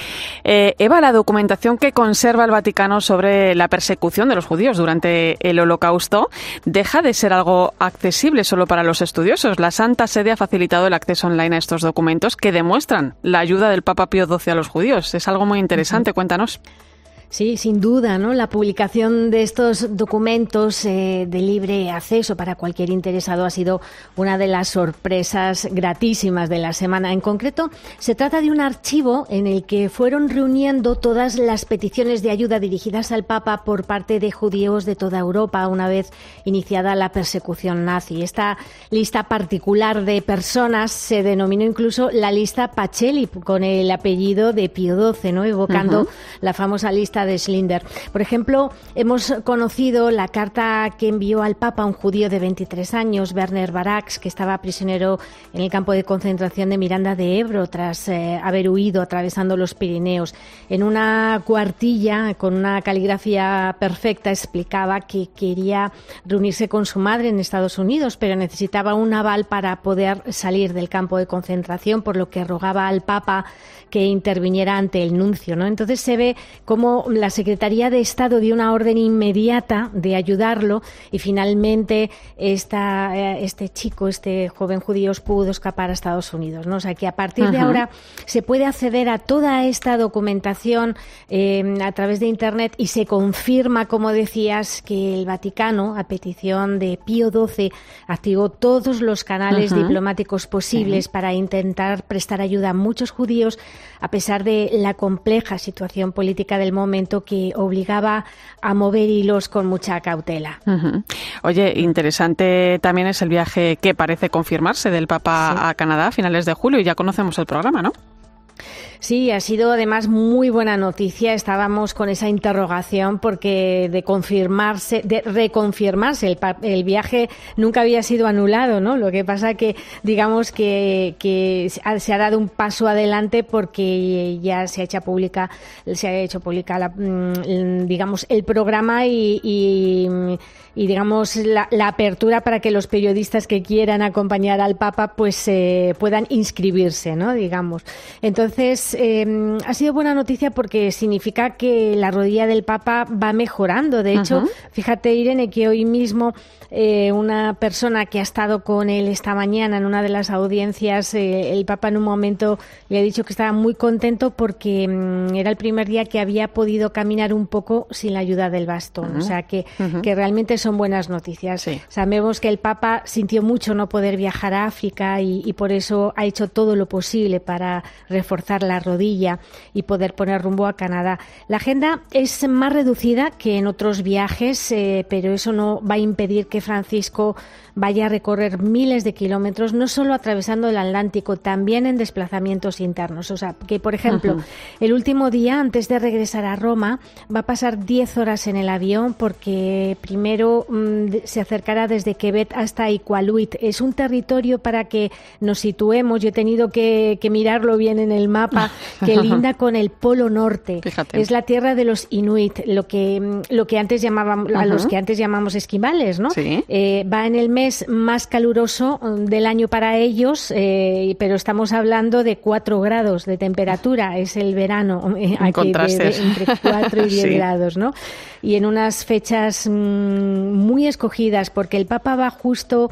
Eh, Eva, la documentación que conserva el Vaticano sobre la persecución de los judíos durante el Holocausto deja de ser algo accesible solo para los estudiosos. La Santa Sede ha facilitado el acceso online a estos documentos que demuestran la ayuda del Papa Pío XII a los judíos. Es algo muy interesante. Cuéntanos. Sí, sin duda, ¿no? La publicación de estos documentos eh, de libre acceso para cualquier interesado ha sido una de las sorpresas gratísimas de la semana. En concreto, se trata de un archivo en el que fueron reuniendo todas las peticiones de ayuda dirigidas al Papa por parte de judíos de toda Europa una vez iniciada la persecución nazi. Esta lista particular de personas se denominó incluso la lista Pacelli con el apellido de Pío XII, ¿no? Evocando la famosa lista de Schlinder. Por ejemplo, hemos conocido la carta que envió al Papa un judío de 23 años, Werner Barax, que estaba prisionero en el campo de concentración de Miranda de Ebro tras eh, haber huido atravesando los Pirineos. En una cuartilla con una caligrafía perfecta explicaba que quería reunirse con su madre en Estados Unidos, pero necesitaba un aval para poder salir del campo de concentración, por lo que rogaba al Papa que interviniera ante el nuncio. ¿no? Entonces se ve cómo la Secretaría de Estado dio una orden inmediata de ayudarlo y finalmente esta, eh, este chico, este joven judío, pudo escapar a Estados Unidos. ¿no? O sea que a partir de ahora se puede acceder a toda esta documentación eh, a través de Internet y se confirma, como decías, que el Vaticano, a petición de Pío XII, activó todos los canales Ajá. diplomáticos posibles para intentar prestar ayuda a muchos judíos, a pesar de la compleja situación política del momento que obligaba a mover hilos con mucha cautela. Oye, interesante también es el viaje que parece confirmarse del Papa a Canadá a finales de julio y ya conocemos el programa, ¿no? Sí, ha sido además muy buena noticia. Estábamos con esa interrogación porque de confirmarse, de reconfirmarse, el, el viaje nunca había sido anulado, ¿no? Lo que pasa que, digamos que, que se ha- se ha dado un paso adelante porque ya se ha hecho pública, se ha hecho pública, la, mm, digamos, el programa y, y, y, digamos la, la apertura para que los periodistas que quieran acompañar al Papa pues eh, puedan inscribirse, ¿no? Digamos. Entonces eh, ha sido buena noticia porque significa que la rodilla del Papa va mejorando. De hecho, Ujú. fíjate Irene que hoy mismo eh, una persona que ha estado con él esta mañana en una de las audiencias, eh, el Papa en un momento le ha dicho que estaba muy contento porque mm, era el primer día que había podido caminar un poco sin la ayuda del bastón. O Ujú. sea que, que realmente son buenas noticias. Sabemos que el Papa sintió mucho no poder viajar a África y, y por eso ha hecho todo lo posible para reforzar la rodilla y poder poner rumbo a Canadá. La agenda es más reducida que en otros viajes, eh, pero eso no va a impedir que Francisco vaya a recorrer miles de kilómetros, no solo atravesando el Atlántico, también en desplazamientos internos. O sea, que, por ejemplo, el último día, antes de regresar a Roma, va a pasar 10 horas en el avión porque primero mm, se acercará desde Quebec hasta Iqaluit. Es un territorio para que nos situemos. Yo he tenido que, que mirarlo bien en el mapa que linda con el Polo Norte. Es la tierra de los Inuit, lo que, mm, lo que antes llamábamos, a los que antes llamamos esquimales, ¿no? Eh, va en el mes más caluroso mm, del año para ellos, eh, pero estamos hablando de 4 grados de temperatura. Es el verano eh, aquí, de, entre 4 y 10 grados, ¿no? Y en unas fechas mm, muy escogidas, porque el Papa va justo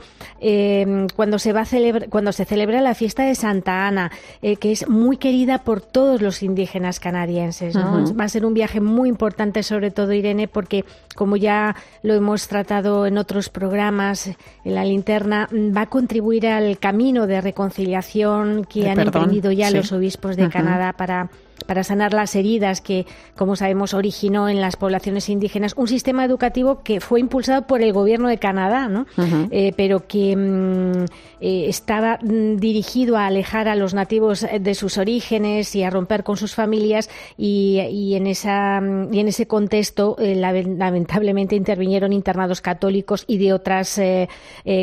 cuando se va a celebrar, cuando se celebra la fiesta de Santa Ana, que es muy querida por todos los indígenas canadienses. ¿no? Va a ser un viaje muy importante, sobre todo Irene, porque como ya lo hemos tratado en otros programas, la linterna, va a contribuir al camino de reconciliación que han emprendido ya los obispos de Canadá para para sanar las heridas que, como sabemos, originó en las poblaciones indígenas un sistema educativo que fue impulsado por el gobierno de Canadá, ¿no? Eh, pero que mm, eh, estaba mm, dirigido a alejar a los nativos de sus orígenes y a romper con sus familias y, en, esa, mm, y en ese contexto eh, lamentablemente intervinieron internados católicos y de otras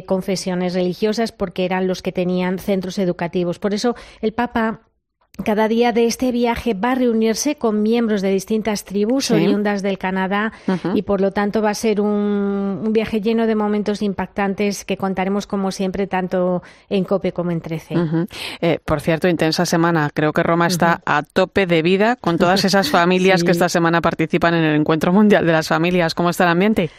confesiones religiosas porque eran los que tenían centros educativos. Por eso el Papa cada día de este viaje va a reunirse con miembros de distintas tribus oriundas del Canadá y por lo tanto va a ser un, viaje lleno de momentos impactantes que contaremos como siempre tanto en COPE como en 13. Eh, por cierto, intensa semana. Creo que Roma está a tope de vida con todas esas familias que esta semana participan en el Encuentro Mundial de las Familias. ¿Cómo está el ambiente?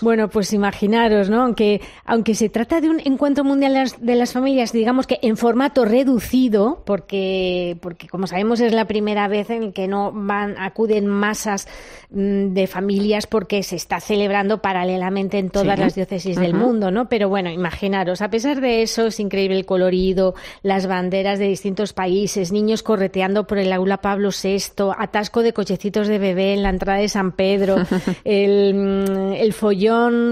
Bueno, pues imaginaros, ¿no? Aunque, aunque se trata de un encuentro mundial de las, familias, digamos que en formato reducido, porque, porque como sabemos es la primera vez en que no van, acuden masas mm, de familias porque se está celebrando paralelamente en todas las diócesis del mundo, ¿no? Pero bueno, imaginaros, a pesar de eso, es increíble el colorido, las banderas de distintos países, niños correteando por el aula Pablo VI, atasco de cochecitos de bebé en la entrada de San Pedro, el, mm, el follón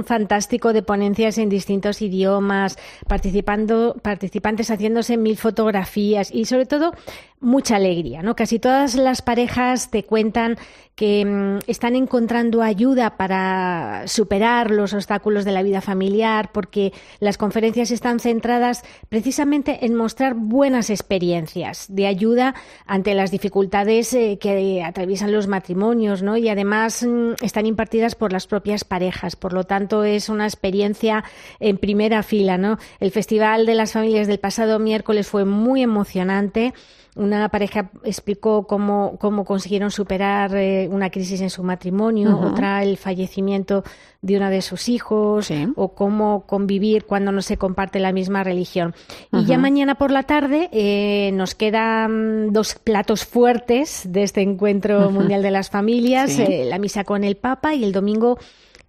fantástico de ponencias en distintos idiomas, participando, participantes haciéndose mil fotografías y sobre todo mucha alegría, ¿no? Casi todas las parejas te cuentan que mm, están encontrando ayuda para superar los obstáculos de la vida familiar, porque las conferencias están centradas precisamente en mostrar buenas experiencias de ayuda ante las dificultades eh, que atraviesan los matrimonios, ¿no? Y además mm, están impartidas por las propias parejas, por lo tanto es una experiencia en primera fila, ¿no? El Festival de las Familias del pasado miércoles fue muy emocionante. Una pareja explicó cómo, cómo consiguieron superar eh, una crisis en su matrimonio, otra el fallecimiento de uno de sus hijos, o cómo convivir cuando no se comparte la misma religión. Y ya mañana por la tarde eh, nos quedan dos platos fuertes de este encuentro mundial de las familias, eh, la misa con el Papa y el domingo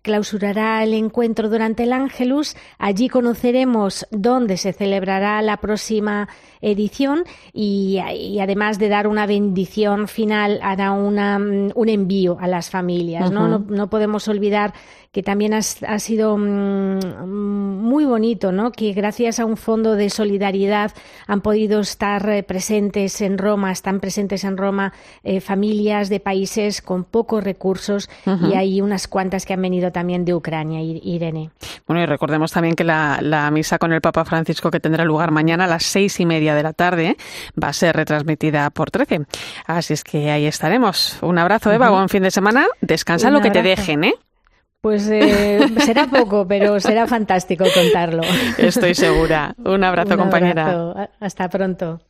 clausurará el encuentro durante el Ángelus. Allí conoceremos dónde se celebrará la próxima edición y, además de dar una bendición final hará una, un envío a las familias. ¿no? ¿no? No, podemos olvidar que también ha, sido mm, muy bonito, ¿no? Que gracias a un fondo de solidaridad han podido estar eh, presentes en Roma, están presentes en Roma eh, familias de países con pocos recursos y hay unas cuantas que han venido también de Ucrania, Irene. Bueno, y recordemos también que la, misa con el Papa Francisco que tendrá lugar mañana a las seis y media de la tarde va a ser retransmitida por 13. Así es que ahí estaremos. Un abrazo, Eva, buen fin de semana. Descansa lo que te dejen, ¿eh? Pues eh, será poco, pero será fantástico contarlo. Estoy segura. Un abrazo, Un compañera. Hasta pronto.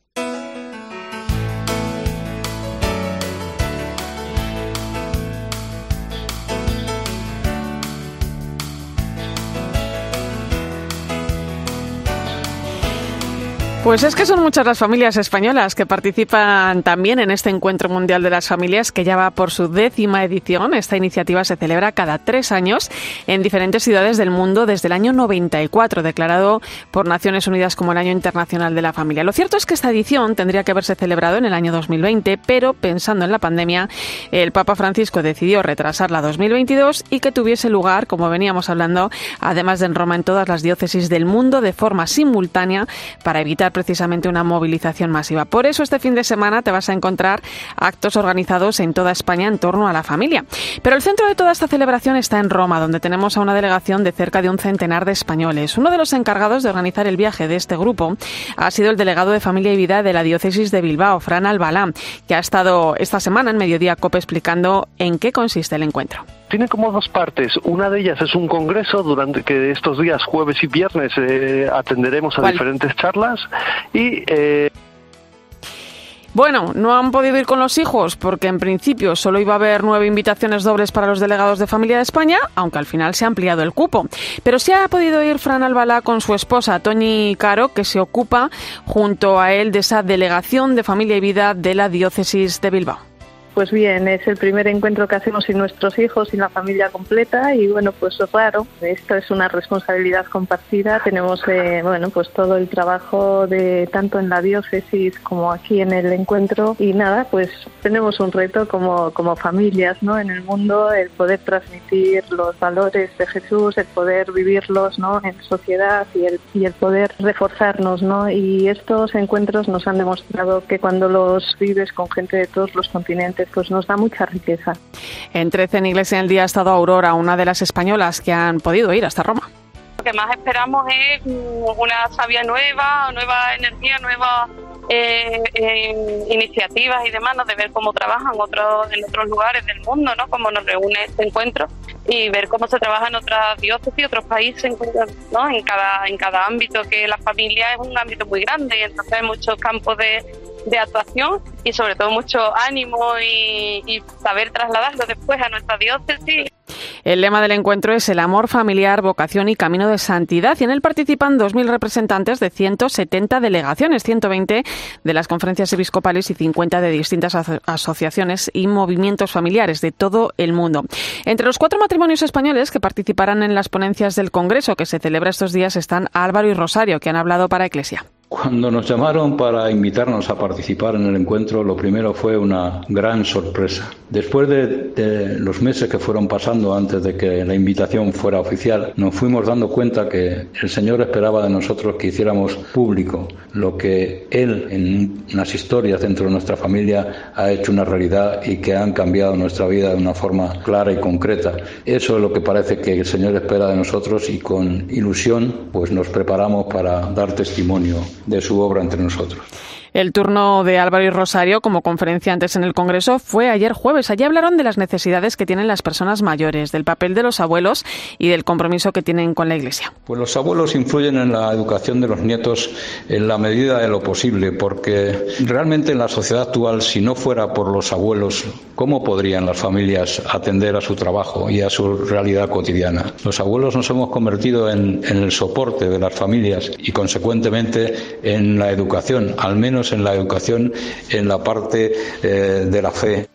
Pues es que son muchas las familias españolas que participan también en este Encuentro Mundial de las Familias que ya va por su décima edición. Esta iniciativa se celebra cada tres años en diferentes ciudades del mundo desde el año 94, declarado por Naciones Unidas como el Año Internacional de la Familia. Lo cierto es que esta edición tendría que haberse celebrado en el año 2020, pero pensando en la pandemia, el Papa Francisco decidió retrasarla a 2022 y que tuviese lugar, como veníamos hablando, además de en Roma, en todas las diócesis del mundo de forma simultánea para evitar precisamente una movilización masiva. Por eso este fin de semana te vas a encontrar actos organizados en toda España en torno a la familia. Pero el centro de toda esta celebración está en Roma, donde tenemos a una delegación de cerca de un centenar de españoles. Uno de los encargados de organizar el viaje de este grupo ha sido el delegado de Familia y Vida de la Diócesis de Bilbao, Fran Albalá, que ha estado esta semana en Mediodía COPE explicando en qué consiste el encuentro tiene como dos partes. Una de ellas es un congreso durante que estos días, jueves y viernes, eh, atenderemos a diferentes charlas y eh, bueno, no han podido ir con los hijos porque en principio solo iba a haber nueve invitaciones dobles para los delegados de familia de España, aunque al final se ha ampliado el cupo. Pero sí ha podido ir Fran Albalá con su esposa, Toñi Caro, que se ocupa junto a él de esa delegación de familia y vida de la diócesis de Bilbao. Pues bien, es el primer encuentro que hacemos sin nuestros hijos, sin la familia completa y bueno, pues es raro. Esto es una responsabilidad compartida. Tenemos eh, bueno, pues todo el trabajo de tanto en la diócesis como aquí en el encuentro y nada, pues tenemos un reto como como familias, ¿no? En el mundo el poder transmitir los valores de Jesús, el poder vivirlos, ¿no? En sociedad y el y el poder reforzarnos, ¿no? Y estos encuentros nos han demostrado que cuando los vives con gente de todos los continentes pues nos da mucha riqueza. En 13 en Iglesia el Día ha estado Aurora, una de las españolas que han podido ir hasta Roma. Lo que más esperamos es una sabia nueva, nueva energía, nuevas eh, iniciativas y demás, de ver cómo trabajan otros en otros lugares del mundo, ¿no? cómo nos reúne este encuentro y ver cómo se trabaja en otras diócesis y otros países, ¿no? en, cada, en cada ámbito, que la familia es un ámbito muy grande y entonces hay muchos campos de de actuación y sobre todo mucho ánimo y, saber trasladarlo después a nuestra diócesis. El lema del encuentro es el amor familiar, vocación y camino de santidad y en él participan 2.000 representantes de 170 delegaciones, 120 de las conferencias episcopales y 50 de distintas asociaciones y movimientos familiares de todo el mundo. Entre los cuatro matrimonios españoles que participarán en las ponencias del Congreso que se celebra estos días están Álvaro y Rosario, que han hablado para Iglesia. Cuando nos llamaron para invitarnos a participar en el encuentro, lo primero fue una gran sorpresa. Después de, los meses que fueron pasando antes de que la invitación fuera oficial, nos fuimos dando cuenta que el Señor esperaba de nosotros que hiciéramos público lo que Él en unas historias dentro de nuestra familia ha hecho una realidad y que han cambiado nuestra vida de una forma clara y concreta. Eso es lo que parece que el Señor espera de nosotros y con ilusión pues nos preparamos para dar testimonio de su obra entre nosotros. El turno de Álvaro y Rosario como conferenciantes en el Congreso fue ayer jueves. Allí hablaron de las necesidades que tienen las personas mayores, del papel de los abuelos y del compromiso que tienen con la Iglesia. Pues los abuelos influyen en la educación de los nietos en la medida de lo posible, porque realmente en la sociedad actual, si no fuera por los abuelos, ¿cómo podrían las familias atender a su trabajo y a su realidad cotidiana? Los abuelos nos hemos convertido en, en el soporte de las familias y, consecuentemente, en la educación, al menos en la educación, en la parte eh, de la fe.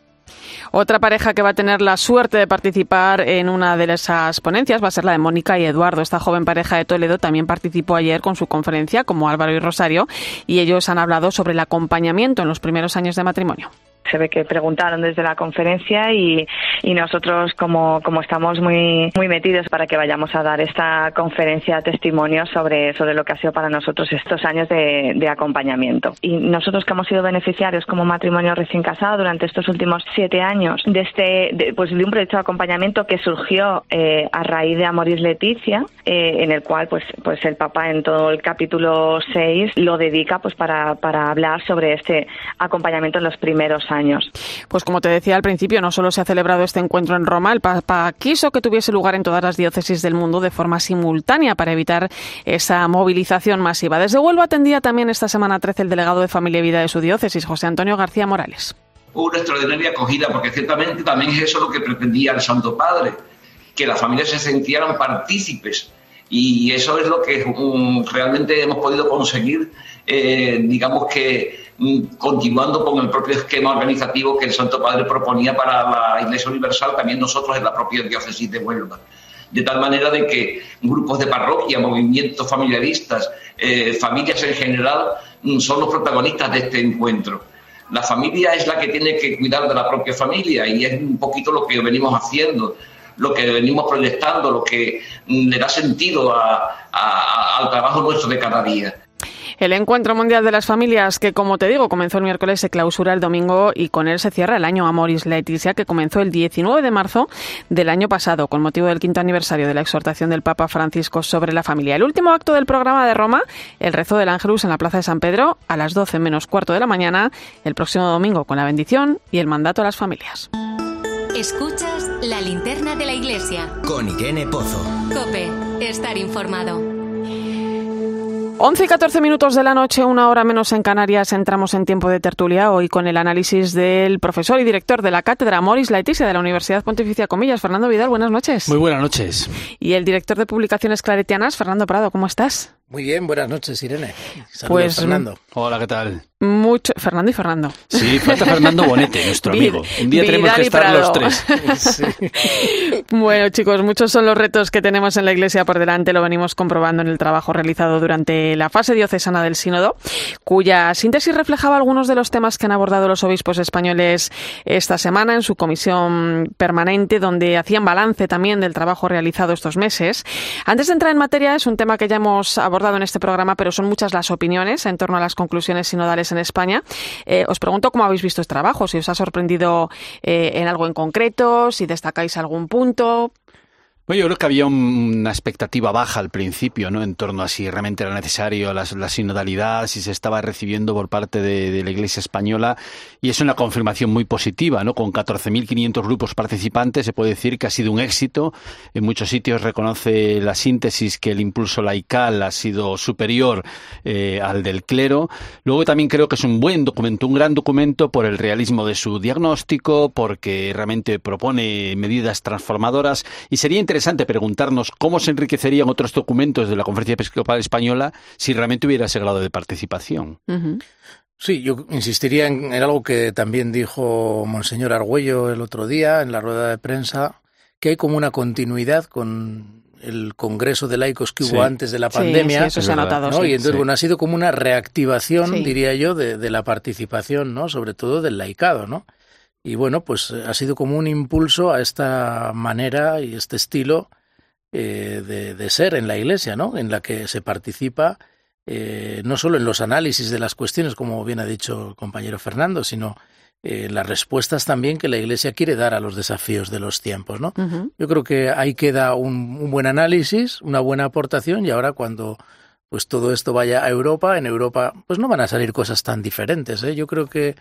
Otra pareja que va a tener la suerte de participar en una de esas ponencias va a ser la de Mónica y Eduardo. Esta joven pareja de Toledo también participó ayer con su conferencia, como Álvaro y Rosario, y ellos han hablado sobre el acompañamiento en los primeros años de matrimonio se ve que preguntaron desde la conferencia y, y nosotros como, como estamos muy, muy metidos para que vayamos a dar esta conferencia testimonio sobre, sobre lo que ha sido para nosotros estos años de, de acompañamiento. Y nosotros que hemos sido beneficiarios como matrimonio recién casado durante estos últimos siete años de este pues de un proyecto de acompañamiento que surgió eh, a raíz de Amoris Leticia, eh, en el cual pues pues el Papa en todo el capítulo 6 lo dedica pues para, para hablar sobre este acompañamiento en los primeros años. Pues como te decía al principio, no solo se ha celebrado este encuentro en Roma, el Papa quiso que tuviese lugar en todas las diócesis del mundo de forma simultánea para evitar esa movilización masiva. Desde Huelva atendía también esta semana 13 el delegado de Familia y Vida de su diócesis, José Antonio García Morales. Hubo una extraordinaria acogida porque ciertamente también es eso lo que pretendía el Santo Padre, que las familias se sintieran partícipes y eso es lo que um, realmente hemos podido conseguir, eh, digamos que continuando con el propio esquema organizativo que el Santo Padre proponía para la Iglesia Universal, también nosotros en la propia diócesis de Huelva. De tal manera de que grupos de parroquia, movimientos familiaristas, eh, familias en general, um, son los protagonistas de este encuentro. La familia es la que tiene que cuidar de la propia familia y es un poquito lo que venimos haciendo lo que venimos proyectando, lo que mm, le da sentido al trabajo nuestro de cada día. El Encuentro Mundial de las Familias, que como te digo, comenzó el miércoles, se clausura el domingo y con él se cierra el año Amoris Laetitia, que comenzó el 19 de marzo del año pasado, con motivo del quinto aniversario de la exhortación del Papa Francisco sobre la familia. El último acto del programa de Roma, el rezo del Ángelus en la Plaza de San Pedro, a las 12 menos cuarto de la mañana, el próximo domingo, con la bendición y el mandato a las familias. Escuchas la linterna de la iglesia. Con Irene Pozo. Cope, estar informado. 11 y 14 minutos de la noche, una hora menos en Canarias, entramos en tiempo de tertulia hoy con el análisis del profesor y director de la cátedra Moris Laetitia de la Universidad Pontificia Comillas, Fernando Vidal. Buenas noches. Muy buenas noches. Y el director de publicaciones claretianas, Fernando Prado. ¿Cómo estás? Muy bien, buenas noches, Irene. Saludos, Pues, Fernando. Hola, ¿qué tal? Mucho, Fernando y Fernando. Sí, falta Fernando Bonete, nuestro amigo. Un día tenemos que estar Prado. los tres. Bueno, chicos, muchos son los retos que tenemos en la Iglesia por delante. Lo venimos comprobando en el trabajo realizado durante la fase diocesana del Sínodo, cuya síntesis reflejaba algunos de los temas que han abordado los obispos españoles esta semana en su comisión permanente, donde hacían balance también del trabajo realizado estos meses. Antes de entrar en materia, es un tema que ya hemos abordado en este programa, pero son muchas las opiniones en torno a las conclusiones sinodales en España. Eh, os pregunto cómo habéis visto este trabajo, si os ha sorprendido eh, en algo en concreto, si destacáis algún punto. Bueno, yo creo que había un- una expectativa baja al principio, ¿no? En torno a si realmente era necesario la, la sinodalidad, si se estaba recibiendo por parte de, de la Iglesia española. Y es una confirmación muy positiva, ¿no? Con 14.500 grupos participantes se puede decir que ha sido un éxito. En muchos sitios reconoce la síntesis que el impulso laical ha sido superior eh, al del clero. Luego también creo que es un buen documento, un gran documento por el realismo de su diagnóstico, porque realmente propone medidas transformadoras y sería interesante preguntarnos cómo se enriquecerían otros documentos de la Conferencia Episcopal Española si realmente hubiera ese grado de participación. Sí, yo insistiría en, en algo que también dijo Monseñor Argüello el otro día en la rueda de prensa, que hay como una continuidad con el Congreso de Laicos que Sí. hubo antes de la pandemia. sí, eso se ha ¿no? notado, Y sí. entonces, Sí. bueno, ha sido como una reactivación, Sí. diría yo, de, de la participación, ¿no? Sobre todo del laicado, ¿no? Y bueno, pues eh, ha sido como un impulso a esta manera y este estilo eh, de, de ser en la Iglesia, ¿no? En la que se participa eh, no solo en los análisis de las cuestiones, como bien ha dicho el compañero Fernando, sino eh, en las respuestas también que la Iglesia quiere dar a los desafíos de los tiempos, ¿no? Yo creo que ahí queda un, un buen análisis, una buena aportación y ahora cuando pues todo esto vaya a Europa, en Europa pues no van a salir cosas tan diferentes. ¿eh? Yo creo que,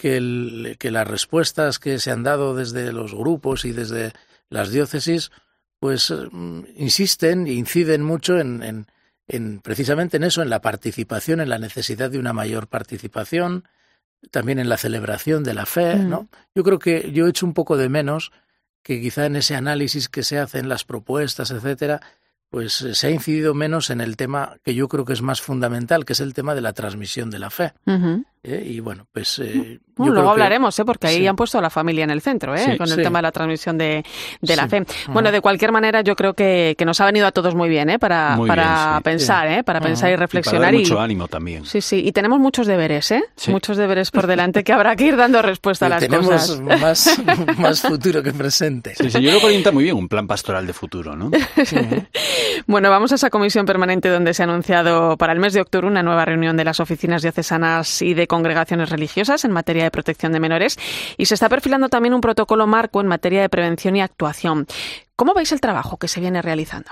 que, el- que las respuestas que se han dado desde los grupos y desde las diócesis pues mm, insisten e inciden mucho en, en, en precisamente en eso, en la participación, en la necesidad de una mayor participación, también en la celebración de la fe, Mm. ¿no? Yo creo que yo echo un poco de menos que quizá en ese análisis que se hace en las propuestas, etcétera, pues eh, se ha incidido menos en el tema que yo creo que es más fundamental, que es el tema de la transmisión de la fe. Ujú. ¿Eh? Y bueno, pues eh, Bueno, creo luego que- hablaremos, ¿eh? porque ahí sí. han puesto a la familia en el centro, ¿eh? Sí, con el sí. tema de la transmisión de, de la fe. Bueno, Ajá. de cualquier manera, yo creo que, que nos ha venido a todos muy bien, ¿eh? para, Muy para bien, sí. pensar, ¿eh? para Ajá. pensar y Y para reflexionar. y- mucho ánimo también. Sí, sí, y tenemos muchos deberes, ¿eh? Sí. Muchos deberes por delante que habrá que ir dando respuesta a las tenemos cosas. más, más futuro que presente. Sí, sí, yo que orienta muy bien un plan pastoral de futuro, ¿no? Bueno, vamos a esa comisión permanente donde se ha anunciado para el mes de octubre una nueva reunión de las oficinas diocesanas y de congregaciones religiosas en materia de protección de menores y se está perfilando también un protocolo marco en materia de prevención y actuación. ¿Cómo veis el trabajo que se viene realizando?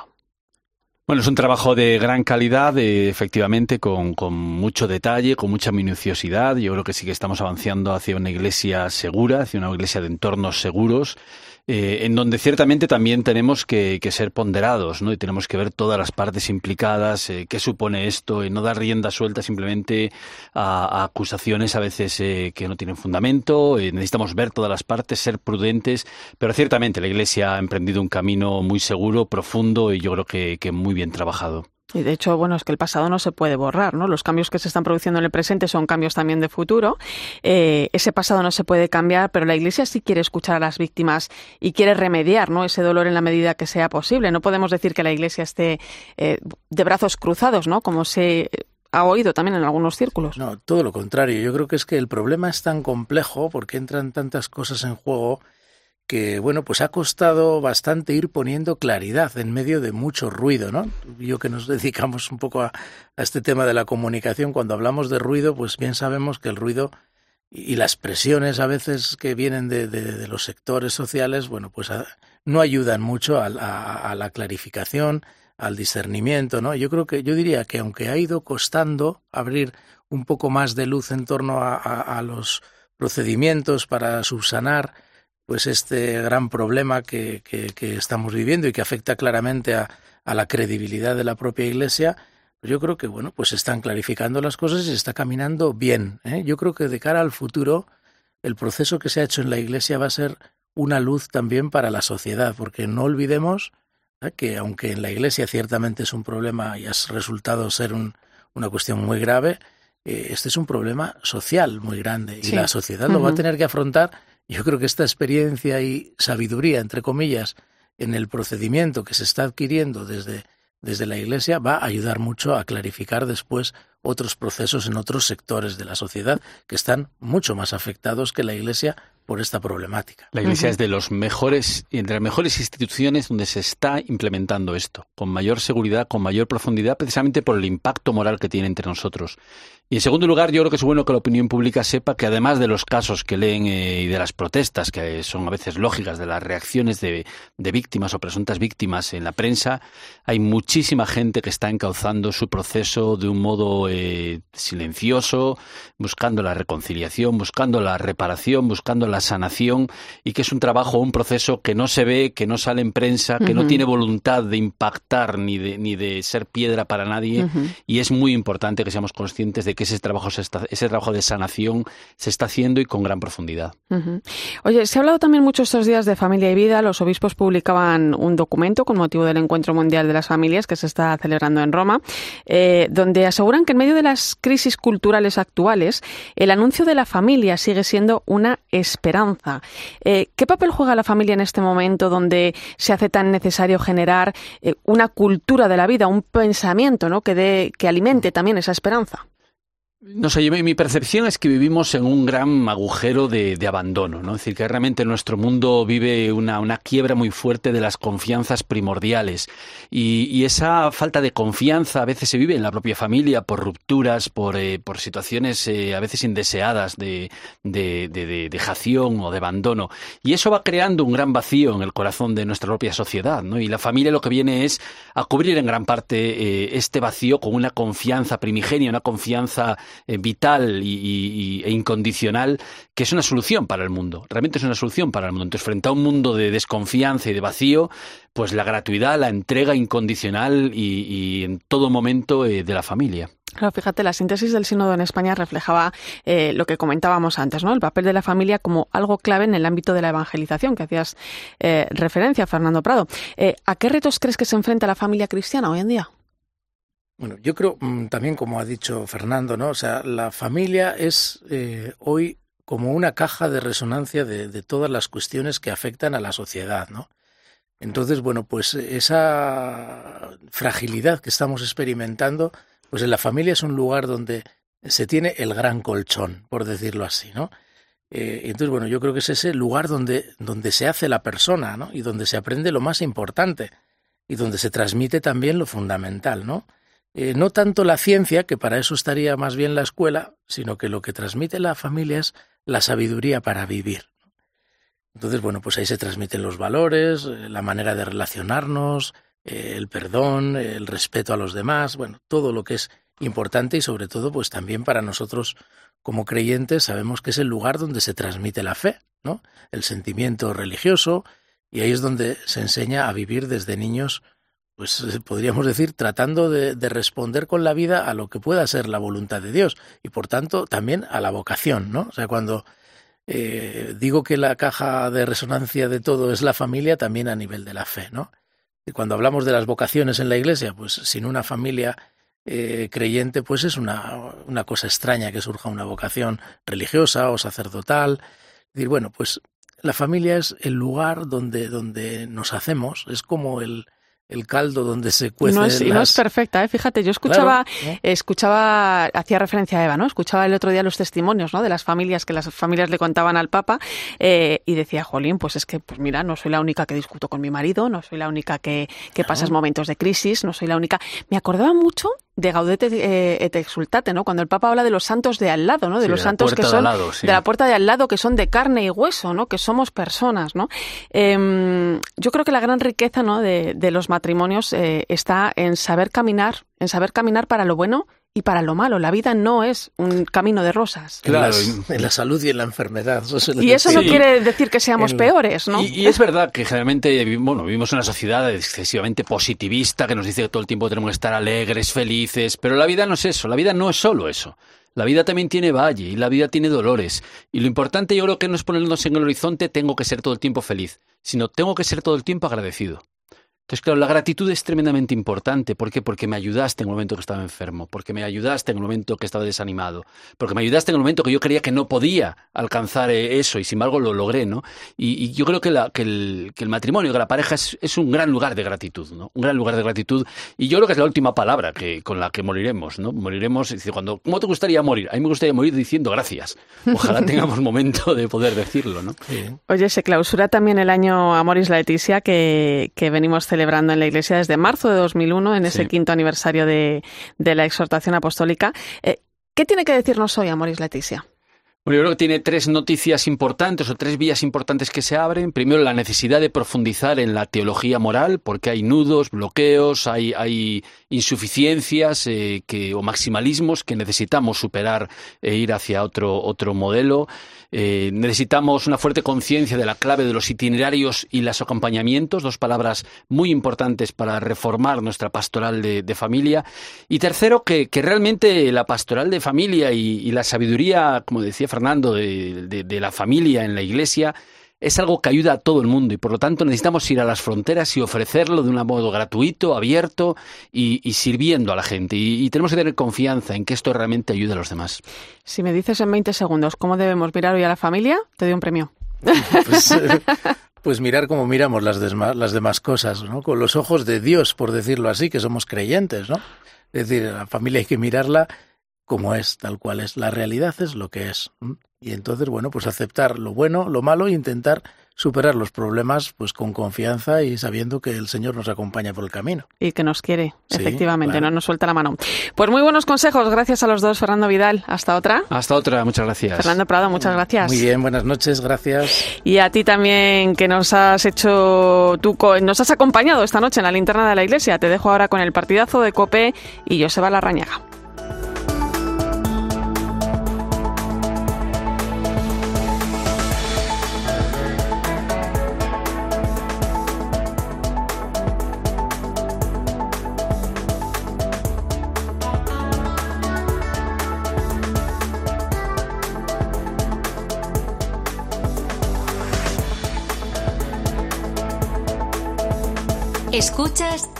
Bueno, es un trabajo de gran calidad, eh, efectivamente, con, con mucho detalle, con mucha minuciosidad. Yo creo que sí que estamos avanzando hacia una iglesia segura, hacia una iglesia de entornos seguros, eh, en donde ciertamente también tenemos que, ser ponderados, ¿no? Y tenemos que ver todas las partes implicadas, eh, qué supone esto, y no dar rienda suelta simplemente a, acusaciones a veces eh, que no tienen fundamento. Eh, necesitamos ver todas las partes, ser prudentes, pero ciertamente la iglesia ha emprendido un camino muy seguro, profundo y yo creo que muy bien trabajado. Y de hecho, bueno, es que el pasado no se puede borrar, ¿no? Los cambios que se están produciendo en el presente son cambios también de futuro. Eh, ese pasado no se puede cambiar, pero la Iglesia sí quiere escuchar a las víctimas y quiere remediar, ¿no? Ese dolor en la medida que sea posible. No podemos decir que la Iglesia esté eh, de brazos cruzados, ¿no? Como se ha oído también en algunos círculos. No, todo lo contrario. Yo creo que es que el problema es tan complejo porque entran tantas cosas en juego que bueno, pues ha costado bastante ir poniendo claridad en medio de mucho ruido, ¿no? Yo que nos dedicamos un poco a, este tema de la comunicación, cuando hablamos de ruido, pues bien sabemos que el ruido y, las presiones a veces que vienen de, los sectores sociales, bueno, pues no ayudan mucho a, la clarificación, al discernimiento, ¿no? Yo creo que, yo diría que aunque ha ido costando abrir un poco más de luz en torno a los procedimientos para subsanar pues este gran problema que, que, estamos viviendo y que afecta claramente a, a, la credibilidad de la propia Iglesia, pues yo creo que bueno, pues están clarificando las cosas y se está caminando bien. ¿eh? Yo creo que de cara al futuro, el proceso que se ha hecho en la Iglesia va a ser una luz también para la sociedad, porque no olvidemos ¿eh? que aunque en la Iglesia ciertamente es un problema y ha resultado ser un, una cuestión muy grave, eh, este es un problema social muy grande y la sociedad lo va a tener que afrontar yo creo que esta experiencia y sabiduría, entre comillas, en el procedimiento que se está adquiriendo desde, desde la Iglesia va a ayudar mucho a clarificar después otros procesos en otros sectores de la sociedad que están mucho más afectados que la Iglesia por esta problemática. La Iglesia es de los mejores y entre las mejores instituciones donde se está implementando esto, con mayor seguridad, con mayor profundidad, precisamente por el impacto moral que tiene entre nosotros. Y en segundo lugar, yo creo que es bueno que la opinión pública sepa que además de los casos que leen eh, y de las protestas, que son a veces lógicas, de las reacciones de, víctimas o presuntas víctimas en la prensa, hay muchísima gente que está encauzando su proceso de un modo eh, silencioso, buscando la reconciliación, buscando la reparación, buscando la sanación y que es un trabajo, un proceso que no se ve, que no sale en prensa, que no tiene voluntad de impactar ni de, ni de ser piedra para nadie y es muy importante que seamos conscientes de que ese trabajo, de sanación se está haciendo y con gran profundidad. Oye, se ha hablado también mucho estos días de familia y vida. Los obispos publicaban un documento con motivo del Encuentro Mundial de las Familias que se está celebrando en Roma, eh, donde aseguran que en medio de las crisis culturales actuales, el anuncio de la familia sigue siendo una esperanza. Eh, ¿Qué papel juega la familia en este momento donde se hace tan necesario generar eh, una cultura de la vida, un pensamiento ¿no? que, que alimente también esa esperanza? No sé, mi percepción es que vivimos en un gran agujero de, abandono, ¿no? Es decir, que realmente nuestro mundo vive una, una quiebra muy fuerte de las confianzas primordiales. Y, esa falta de confianza a veces se vive en la propia familia por rupturas, por, eh, por situaciones eh, a veces indeseadas de, de, dejación o de abandono. Y eso va creando un gran vacío en el corazón de nuestra propia sociedad, ¿no? Y la familia lo que viene es a cubrir en gran parte eh, este vacío con una confianza primigenia, una confianza eh, vital y, e incondicional que es una solución para el mundo. Realmente es una solución para el mundo. Entonces, frente a un mundo de desconfianza y de vacío, pues la gratuidad, la entrega incondicional y, en todo momento eh, de la familia. Claro, fíjate, la síntesis del sínodo en España reflejaba eh, lo que comentábamos antes, ¿no? El papel de la familia como algo clave en el ámbito de la evangelización, que hacías referencia, Fernando Prado. ¿A qué retos crees que se enfrenta la familia cristiana hoy en día? Bueno, yo creo mm, también, como ha dicho Fernando, ¿no? O sea, la familia es eh, hoy como una caja de resonancia de, todas las cuestiones que afectan a la sociedad, ¿no? Entonces, bueno, pues esa fragilidad que estamos experimentando, pues en la familia es un lugar donde se tiene el gran colchón, por decirlo así, ¿no? Eh, entonces, bueno, yo creo que es ese lugar donde, donde se hace la persona, ¿no? Y donde se aprende lo más importante y donde se transmite también lo fundamental, ¿no? Eh, no tanto la ciencia, que para eso estaría más bien la escuela, sino que lo que transmite la familia es la sabiduría para vivir. Entonces, bueno, pues ahí se transmiten los valores, eh, la manera de relacionarnos, eh, el perdón, el respeto a los demás, bueno, todo lo que es importante y sobre todo, pues también para nosotros como creyentes sabemos que es el lugar donde se transmite la fe, ¿no? El sentimiento religioso, y ahí es donde se enseña a vivir desde niños pues eh, podríamos decir, tratando de, responder con la vida a lo que pueda ser la voluntad de Dios y por tanto también a la vocación, ¿no? O sea, cuando eh, digo que la caja de resonancia de todo es la familia, también a nivel de la fe, ¿no? Y cuando hablamos de las vocaciones en la iglesia, pues sin una familia eh, creyente, pues es una, una cosa extraña que surja una vocación religiosa o sacerdotal. Es decir, bueno, pues la familia es el lugar donde, donde nos hacemos, es como el, el caldo donde se cuece. No es, no es perfecta, ¿eh? fíjate, yo escuchaba, escuchaba, hacía referencia a Eva, ¿no? Escuchaba el otro día los testimonios, ¿no? De las familias que las familias le contaban al Papa eh, y decía, Jolín, pues es que, pues mira, no soy la única que discuto con mi marido, no soy la única que, que pasas momentos de crisis, no soy la única. Me acordaba mucho de Gaudete eh, et Exultate, ¿no? Cuando el Papa habla de los santos de al lado, ¿no? De los santos que son de, la puerta de al lado, que son de carne y hueso, ¿no? Que somos personas, ¿no? Em, yo creo que la gran riqueza, ¿no? De, de los matrimonios eh, está en saber caminar, en saber caminar para lo bueno y para lo malo. La vida no es un camino de rosas. Claro, en, la salud y en la enfermedad. y eso no quiere decir que seamos peores, ¿no? Y, es verdad que generalmente bueno, vivimos en una sociedad excesivamente positivista que nos dice que todo el tiempo tenemos que estar alegres, felices, pero la vida no es eso, la vida no es solo eso. La vida también tiene valle y la vida tiene dolores. Y lo importante yo creo que no es ponernos en el horizonte tengo que ser todo el tiempo feliz, sino tengo que ser todo el tiempo agradecido. Entonces, claro, la gratitud es tremendamente importante. ¿Por qué? Porque me ayudaste en el momento que estaba enfermo, porque me ayudaste en el momento que estaba desanimado, porque me ayudaste en el momento que yo creía que no podía alcanzar eh, eso y sin embargo lo logré, ¿no? Y, yo creo que, el, matrimonio, que la pareja es, un gran lugar de gratitud, ¿no? Un gran lugar de gratitud. Y yo creo que es la última palabra que, con la que moriremos, ¿no? Moriremos, dice, cuando, ¿cómo te gustaría morir? A mí me gustaría morir diciendo gracias. Ojalá tengamos momento de poder decirlo, ¿no? Oye, se clausura también el año Amoris Laeticia que, que venimos celebrando celebrando en la Iglesia desde marzo de 2001, en ese quinto aniversario de, la exhortación apostólica. Eh, ¿Qué tiene que decirnos hoy, Amoris Leticia? Bueno, yo creo que tiene tres noticias importantes o tres vías importantes que se abren. Primero, la necesidad de profundizar en la teología moral, porque hay nudos, bloqueos, hay, hay insuficiencias eh, que, o maximalismos que necesitamos superar e ir hacia otro, otro modelo. Eh, necesitamos una fuerte conciencia de la clave de los itinerarios y los acompañamientos, dos palabras muy importantes para reformar nuestra pastoral de, familia. Y tercero, que, realmente la pastoral de familia y, la sabiduría, como decía Fernando, de la familia en la Iglesia, es algo que ayuda a todo el mundo y por lo tanto necesitamos ir a las fronteras y ofrecerlo de un modo gratuito, abierto y, sirviendo a la gente. Y, tenemos que tener confianza en que esto realmente ayude a los demás. Si me dices en 20 segundos cómo debemos mirar hoy a la familia, te doy un premio. Pues, eh, pues mirar como miramos las, las demás cosas, ¿no? Con los ojos de Dios, por decirlo así, que somos creyentes, ¿no? Es decir, la familia hay que mirarla como es, tal cual es. La realidad es lo que es. Y entonces, bueno, pues aceptar lo bueno, lo malo e intentar superar los problemas pues con confianza y sabiendo que el Señor nos acompaña por el camino. Y que nos quiere, efectivamente, no nos suelta la mano. Pues muy buenos consejos, gracias a los dos, Fernando Vidal. Hasta otra. Hasta otra, muchas gracias. Fernando Prado, muchas gracias. Muy bien, buenas noches, gracias. Y a ti también que nos has hecho tú nos has acompañado esta noche en la linterna de la iglesia. Te dejo ahora con el partidazo de Cope y Joseba Larrañaga.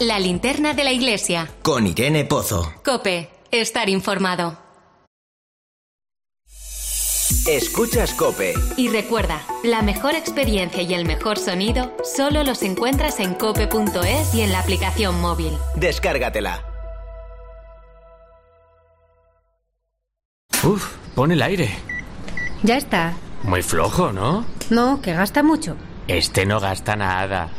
La linterna de la iglesia. Con Irene Pozo. Cope, estar informado. Escuchas Cope. Y recuerda, la mejor experiencia y el mejor sonido solo los encuentras en cope.es y en la aplicación móvil. Descárgatela. Uf, pone el aire. Ya está. Muy flojo, ¿no? No, que gasta mucho. Este no gasta nada.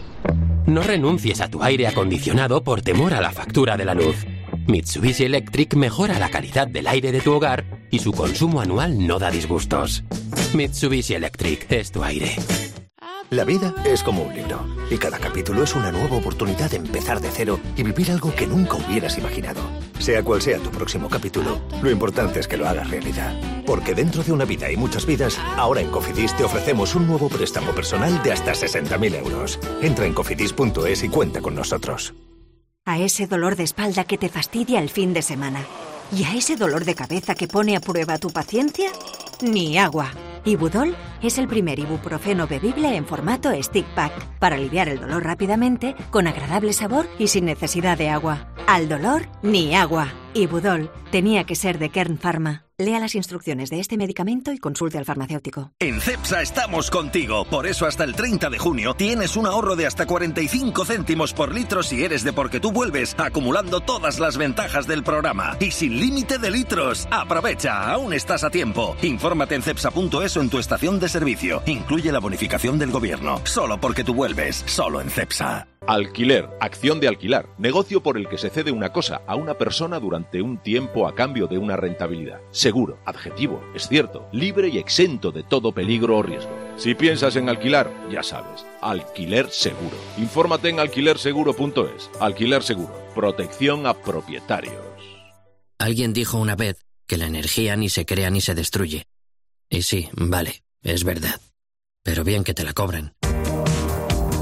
No renuncies a tu aire acondicionado por temor a la factura de la luz. Mitsubishi Electric mejora la calidad del aire de tu hogar y su consumo anual no da disgustos. Mitsubishi Electric es tu aire. La vida es como un libro y cada capítulo es una nueva oportunidad de empezar de cero y vivir algo que nunca hubieras imaginado. Sea cual sea tu próximo capítulo, lo importante es que lo hagas realidad. Porque dentro de una vida y muchas vidas, ahora en Cofidis te ofrecemos un nuevo préstamo personal de hasta 60.000 euros. Entra en cofidis.es y cuenta con nosotros. A ese dolor de espalda que te fastidia el fin de semana. ¿Y a ese dolor de cabeza que pone a prueba tu paciencia? Ni agua. Ibudol es el primer ibuprofeno bebible en formato stick pack para aliviar el dolor rápidamente, con agradable sabor y sin necesidad de agua. Al dolor, ni agua. Ibudol tenía que ser de Kern Pharma. Lea las instrucciones de este medicamento y consulte al farmacéutico. En CEPSA estamos contigo. Por eso hasta el 30 de junio tienes un ahorro de hasta 45 céntimos por litro si eres de porque tú vuelves, acumulando todas las ventajas del programa. Y sin límite de litros. Aprovecha, aún estás a tiempo. Infórmate en cepsa.es en tu estación de servicio. Incluye la bonificación del gobierno. Solo porque tú vuelves. Solo en CEPSA. Alquiler, acción de alquilar, negocio por el que se cede una cosa a una persona durante un tiempo a cambio de una rentabilidad. Seguro, adjetivo, es cierto, libre y exento de todo peligro o riesgo. Si piensas en alquilar, ya sabes, alquiler seguro. Infórmate en alquilerseguro.es. Alquiler seguro, protección a propietarios. Alguien dijo una vez que la energía ni se crea ni se destruye. Y sí, vale, es verdad. Pero bien que te la cobren.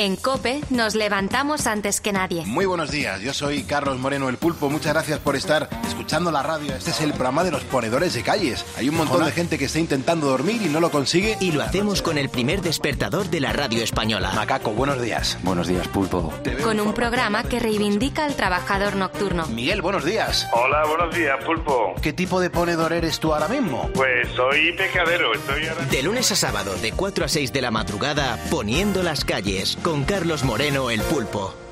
En Cope nos levantamos antes que nadie. Muy buenos días, yo soy Carlos Moreno el Pulpo. Muchas gracias por estar escuchando la radio. Este es el programa de los ponedores de calles. Hay un montón de gente que está intentando dormir y no lo consigue. Y lo hacemos con el primer despertador de la radio española. Macaco, buenos días. Buenos días, Pulpo. Con un programa que reivindica al trabajador nocturno. Miguel, buenos días. Hola, buenos días, Pulpo. ¿Qué tipo de ponedor eres tú ahora mismo? Pues soy pescadero, estoy ahora... De lunes a sábado, de 4 a 6 de la madrugada, poniendo las calles, con Carlos Moreno el Pulpo.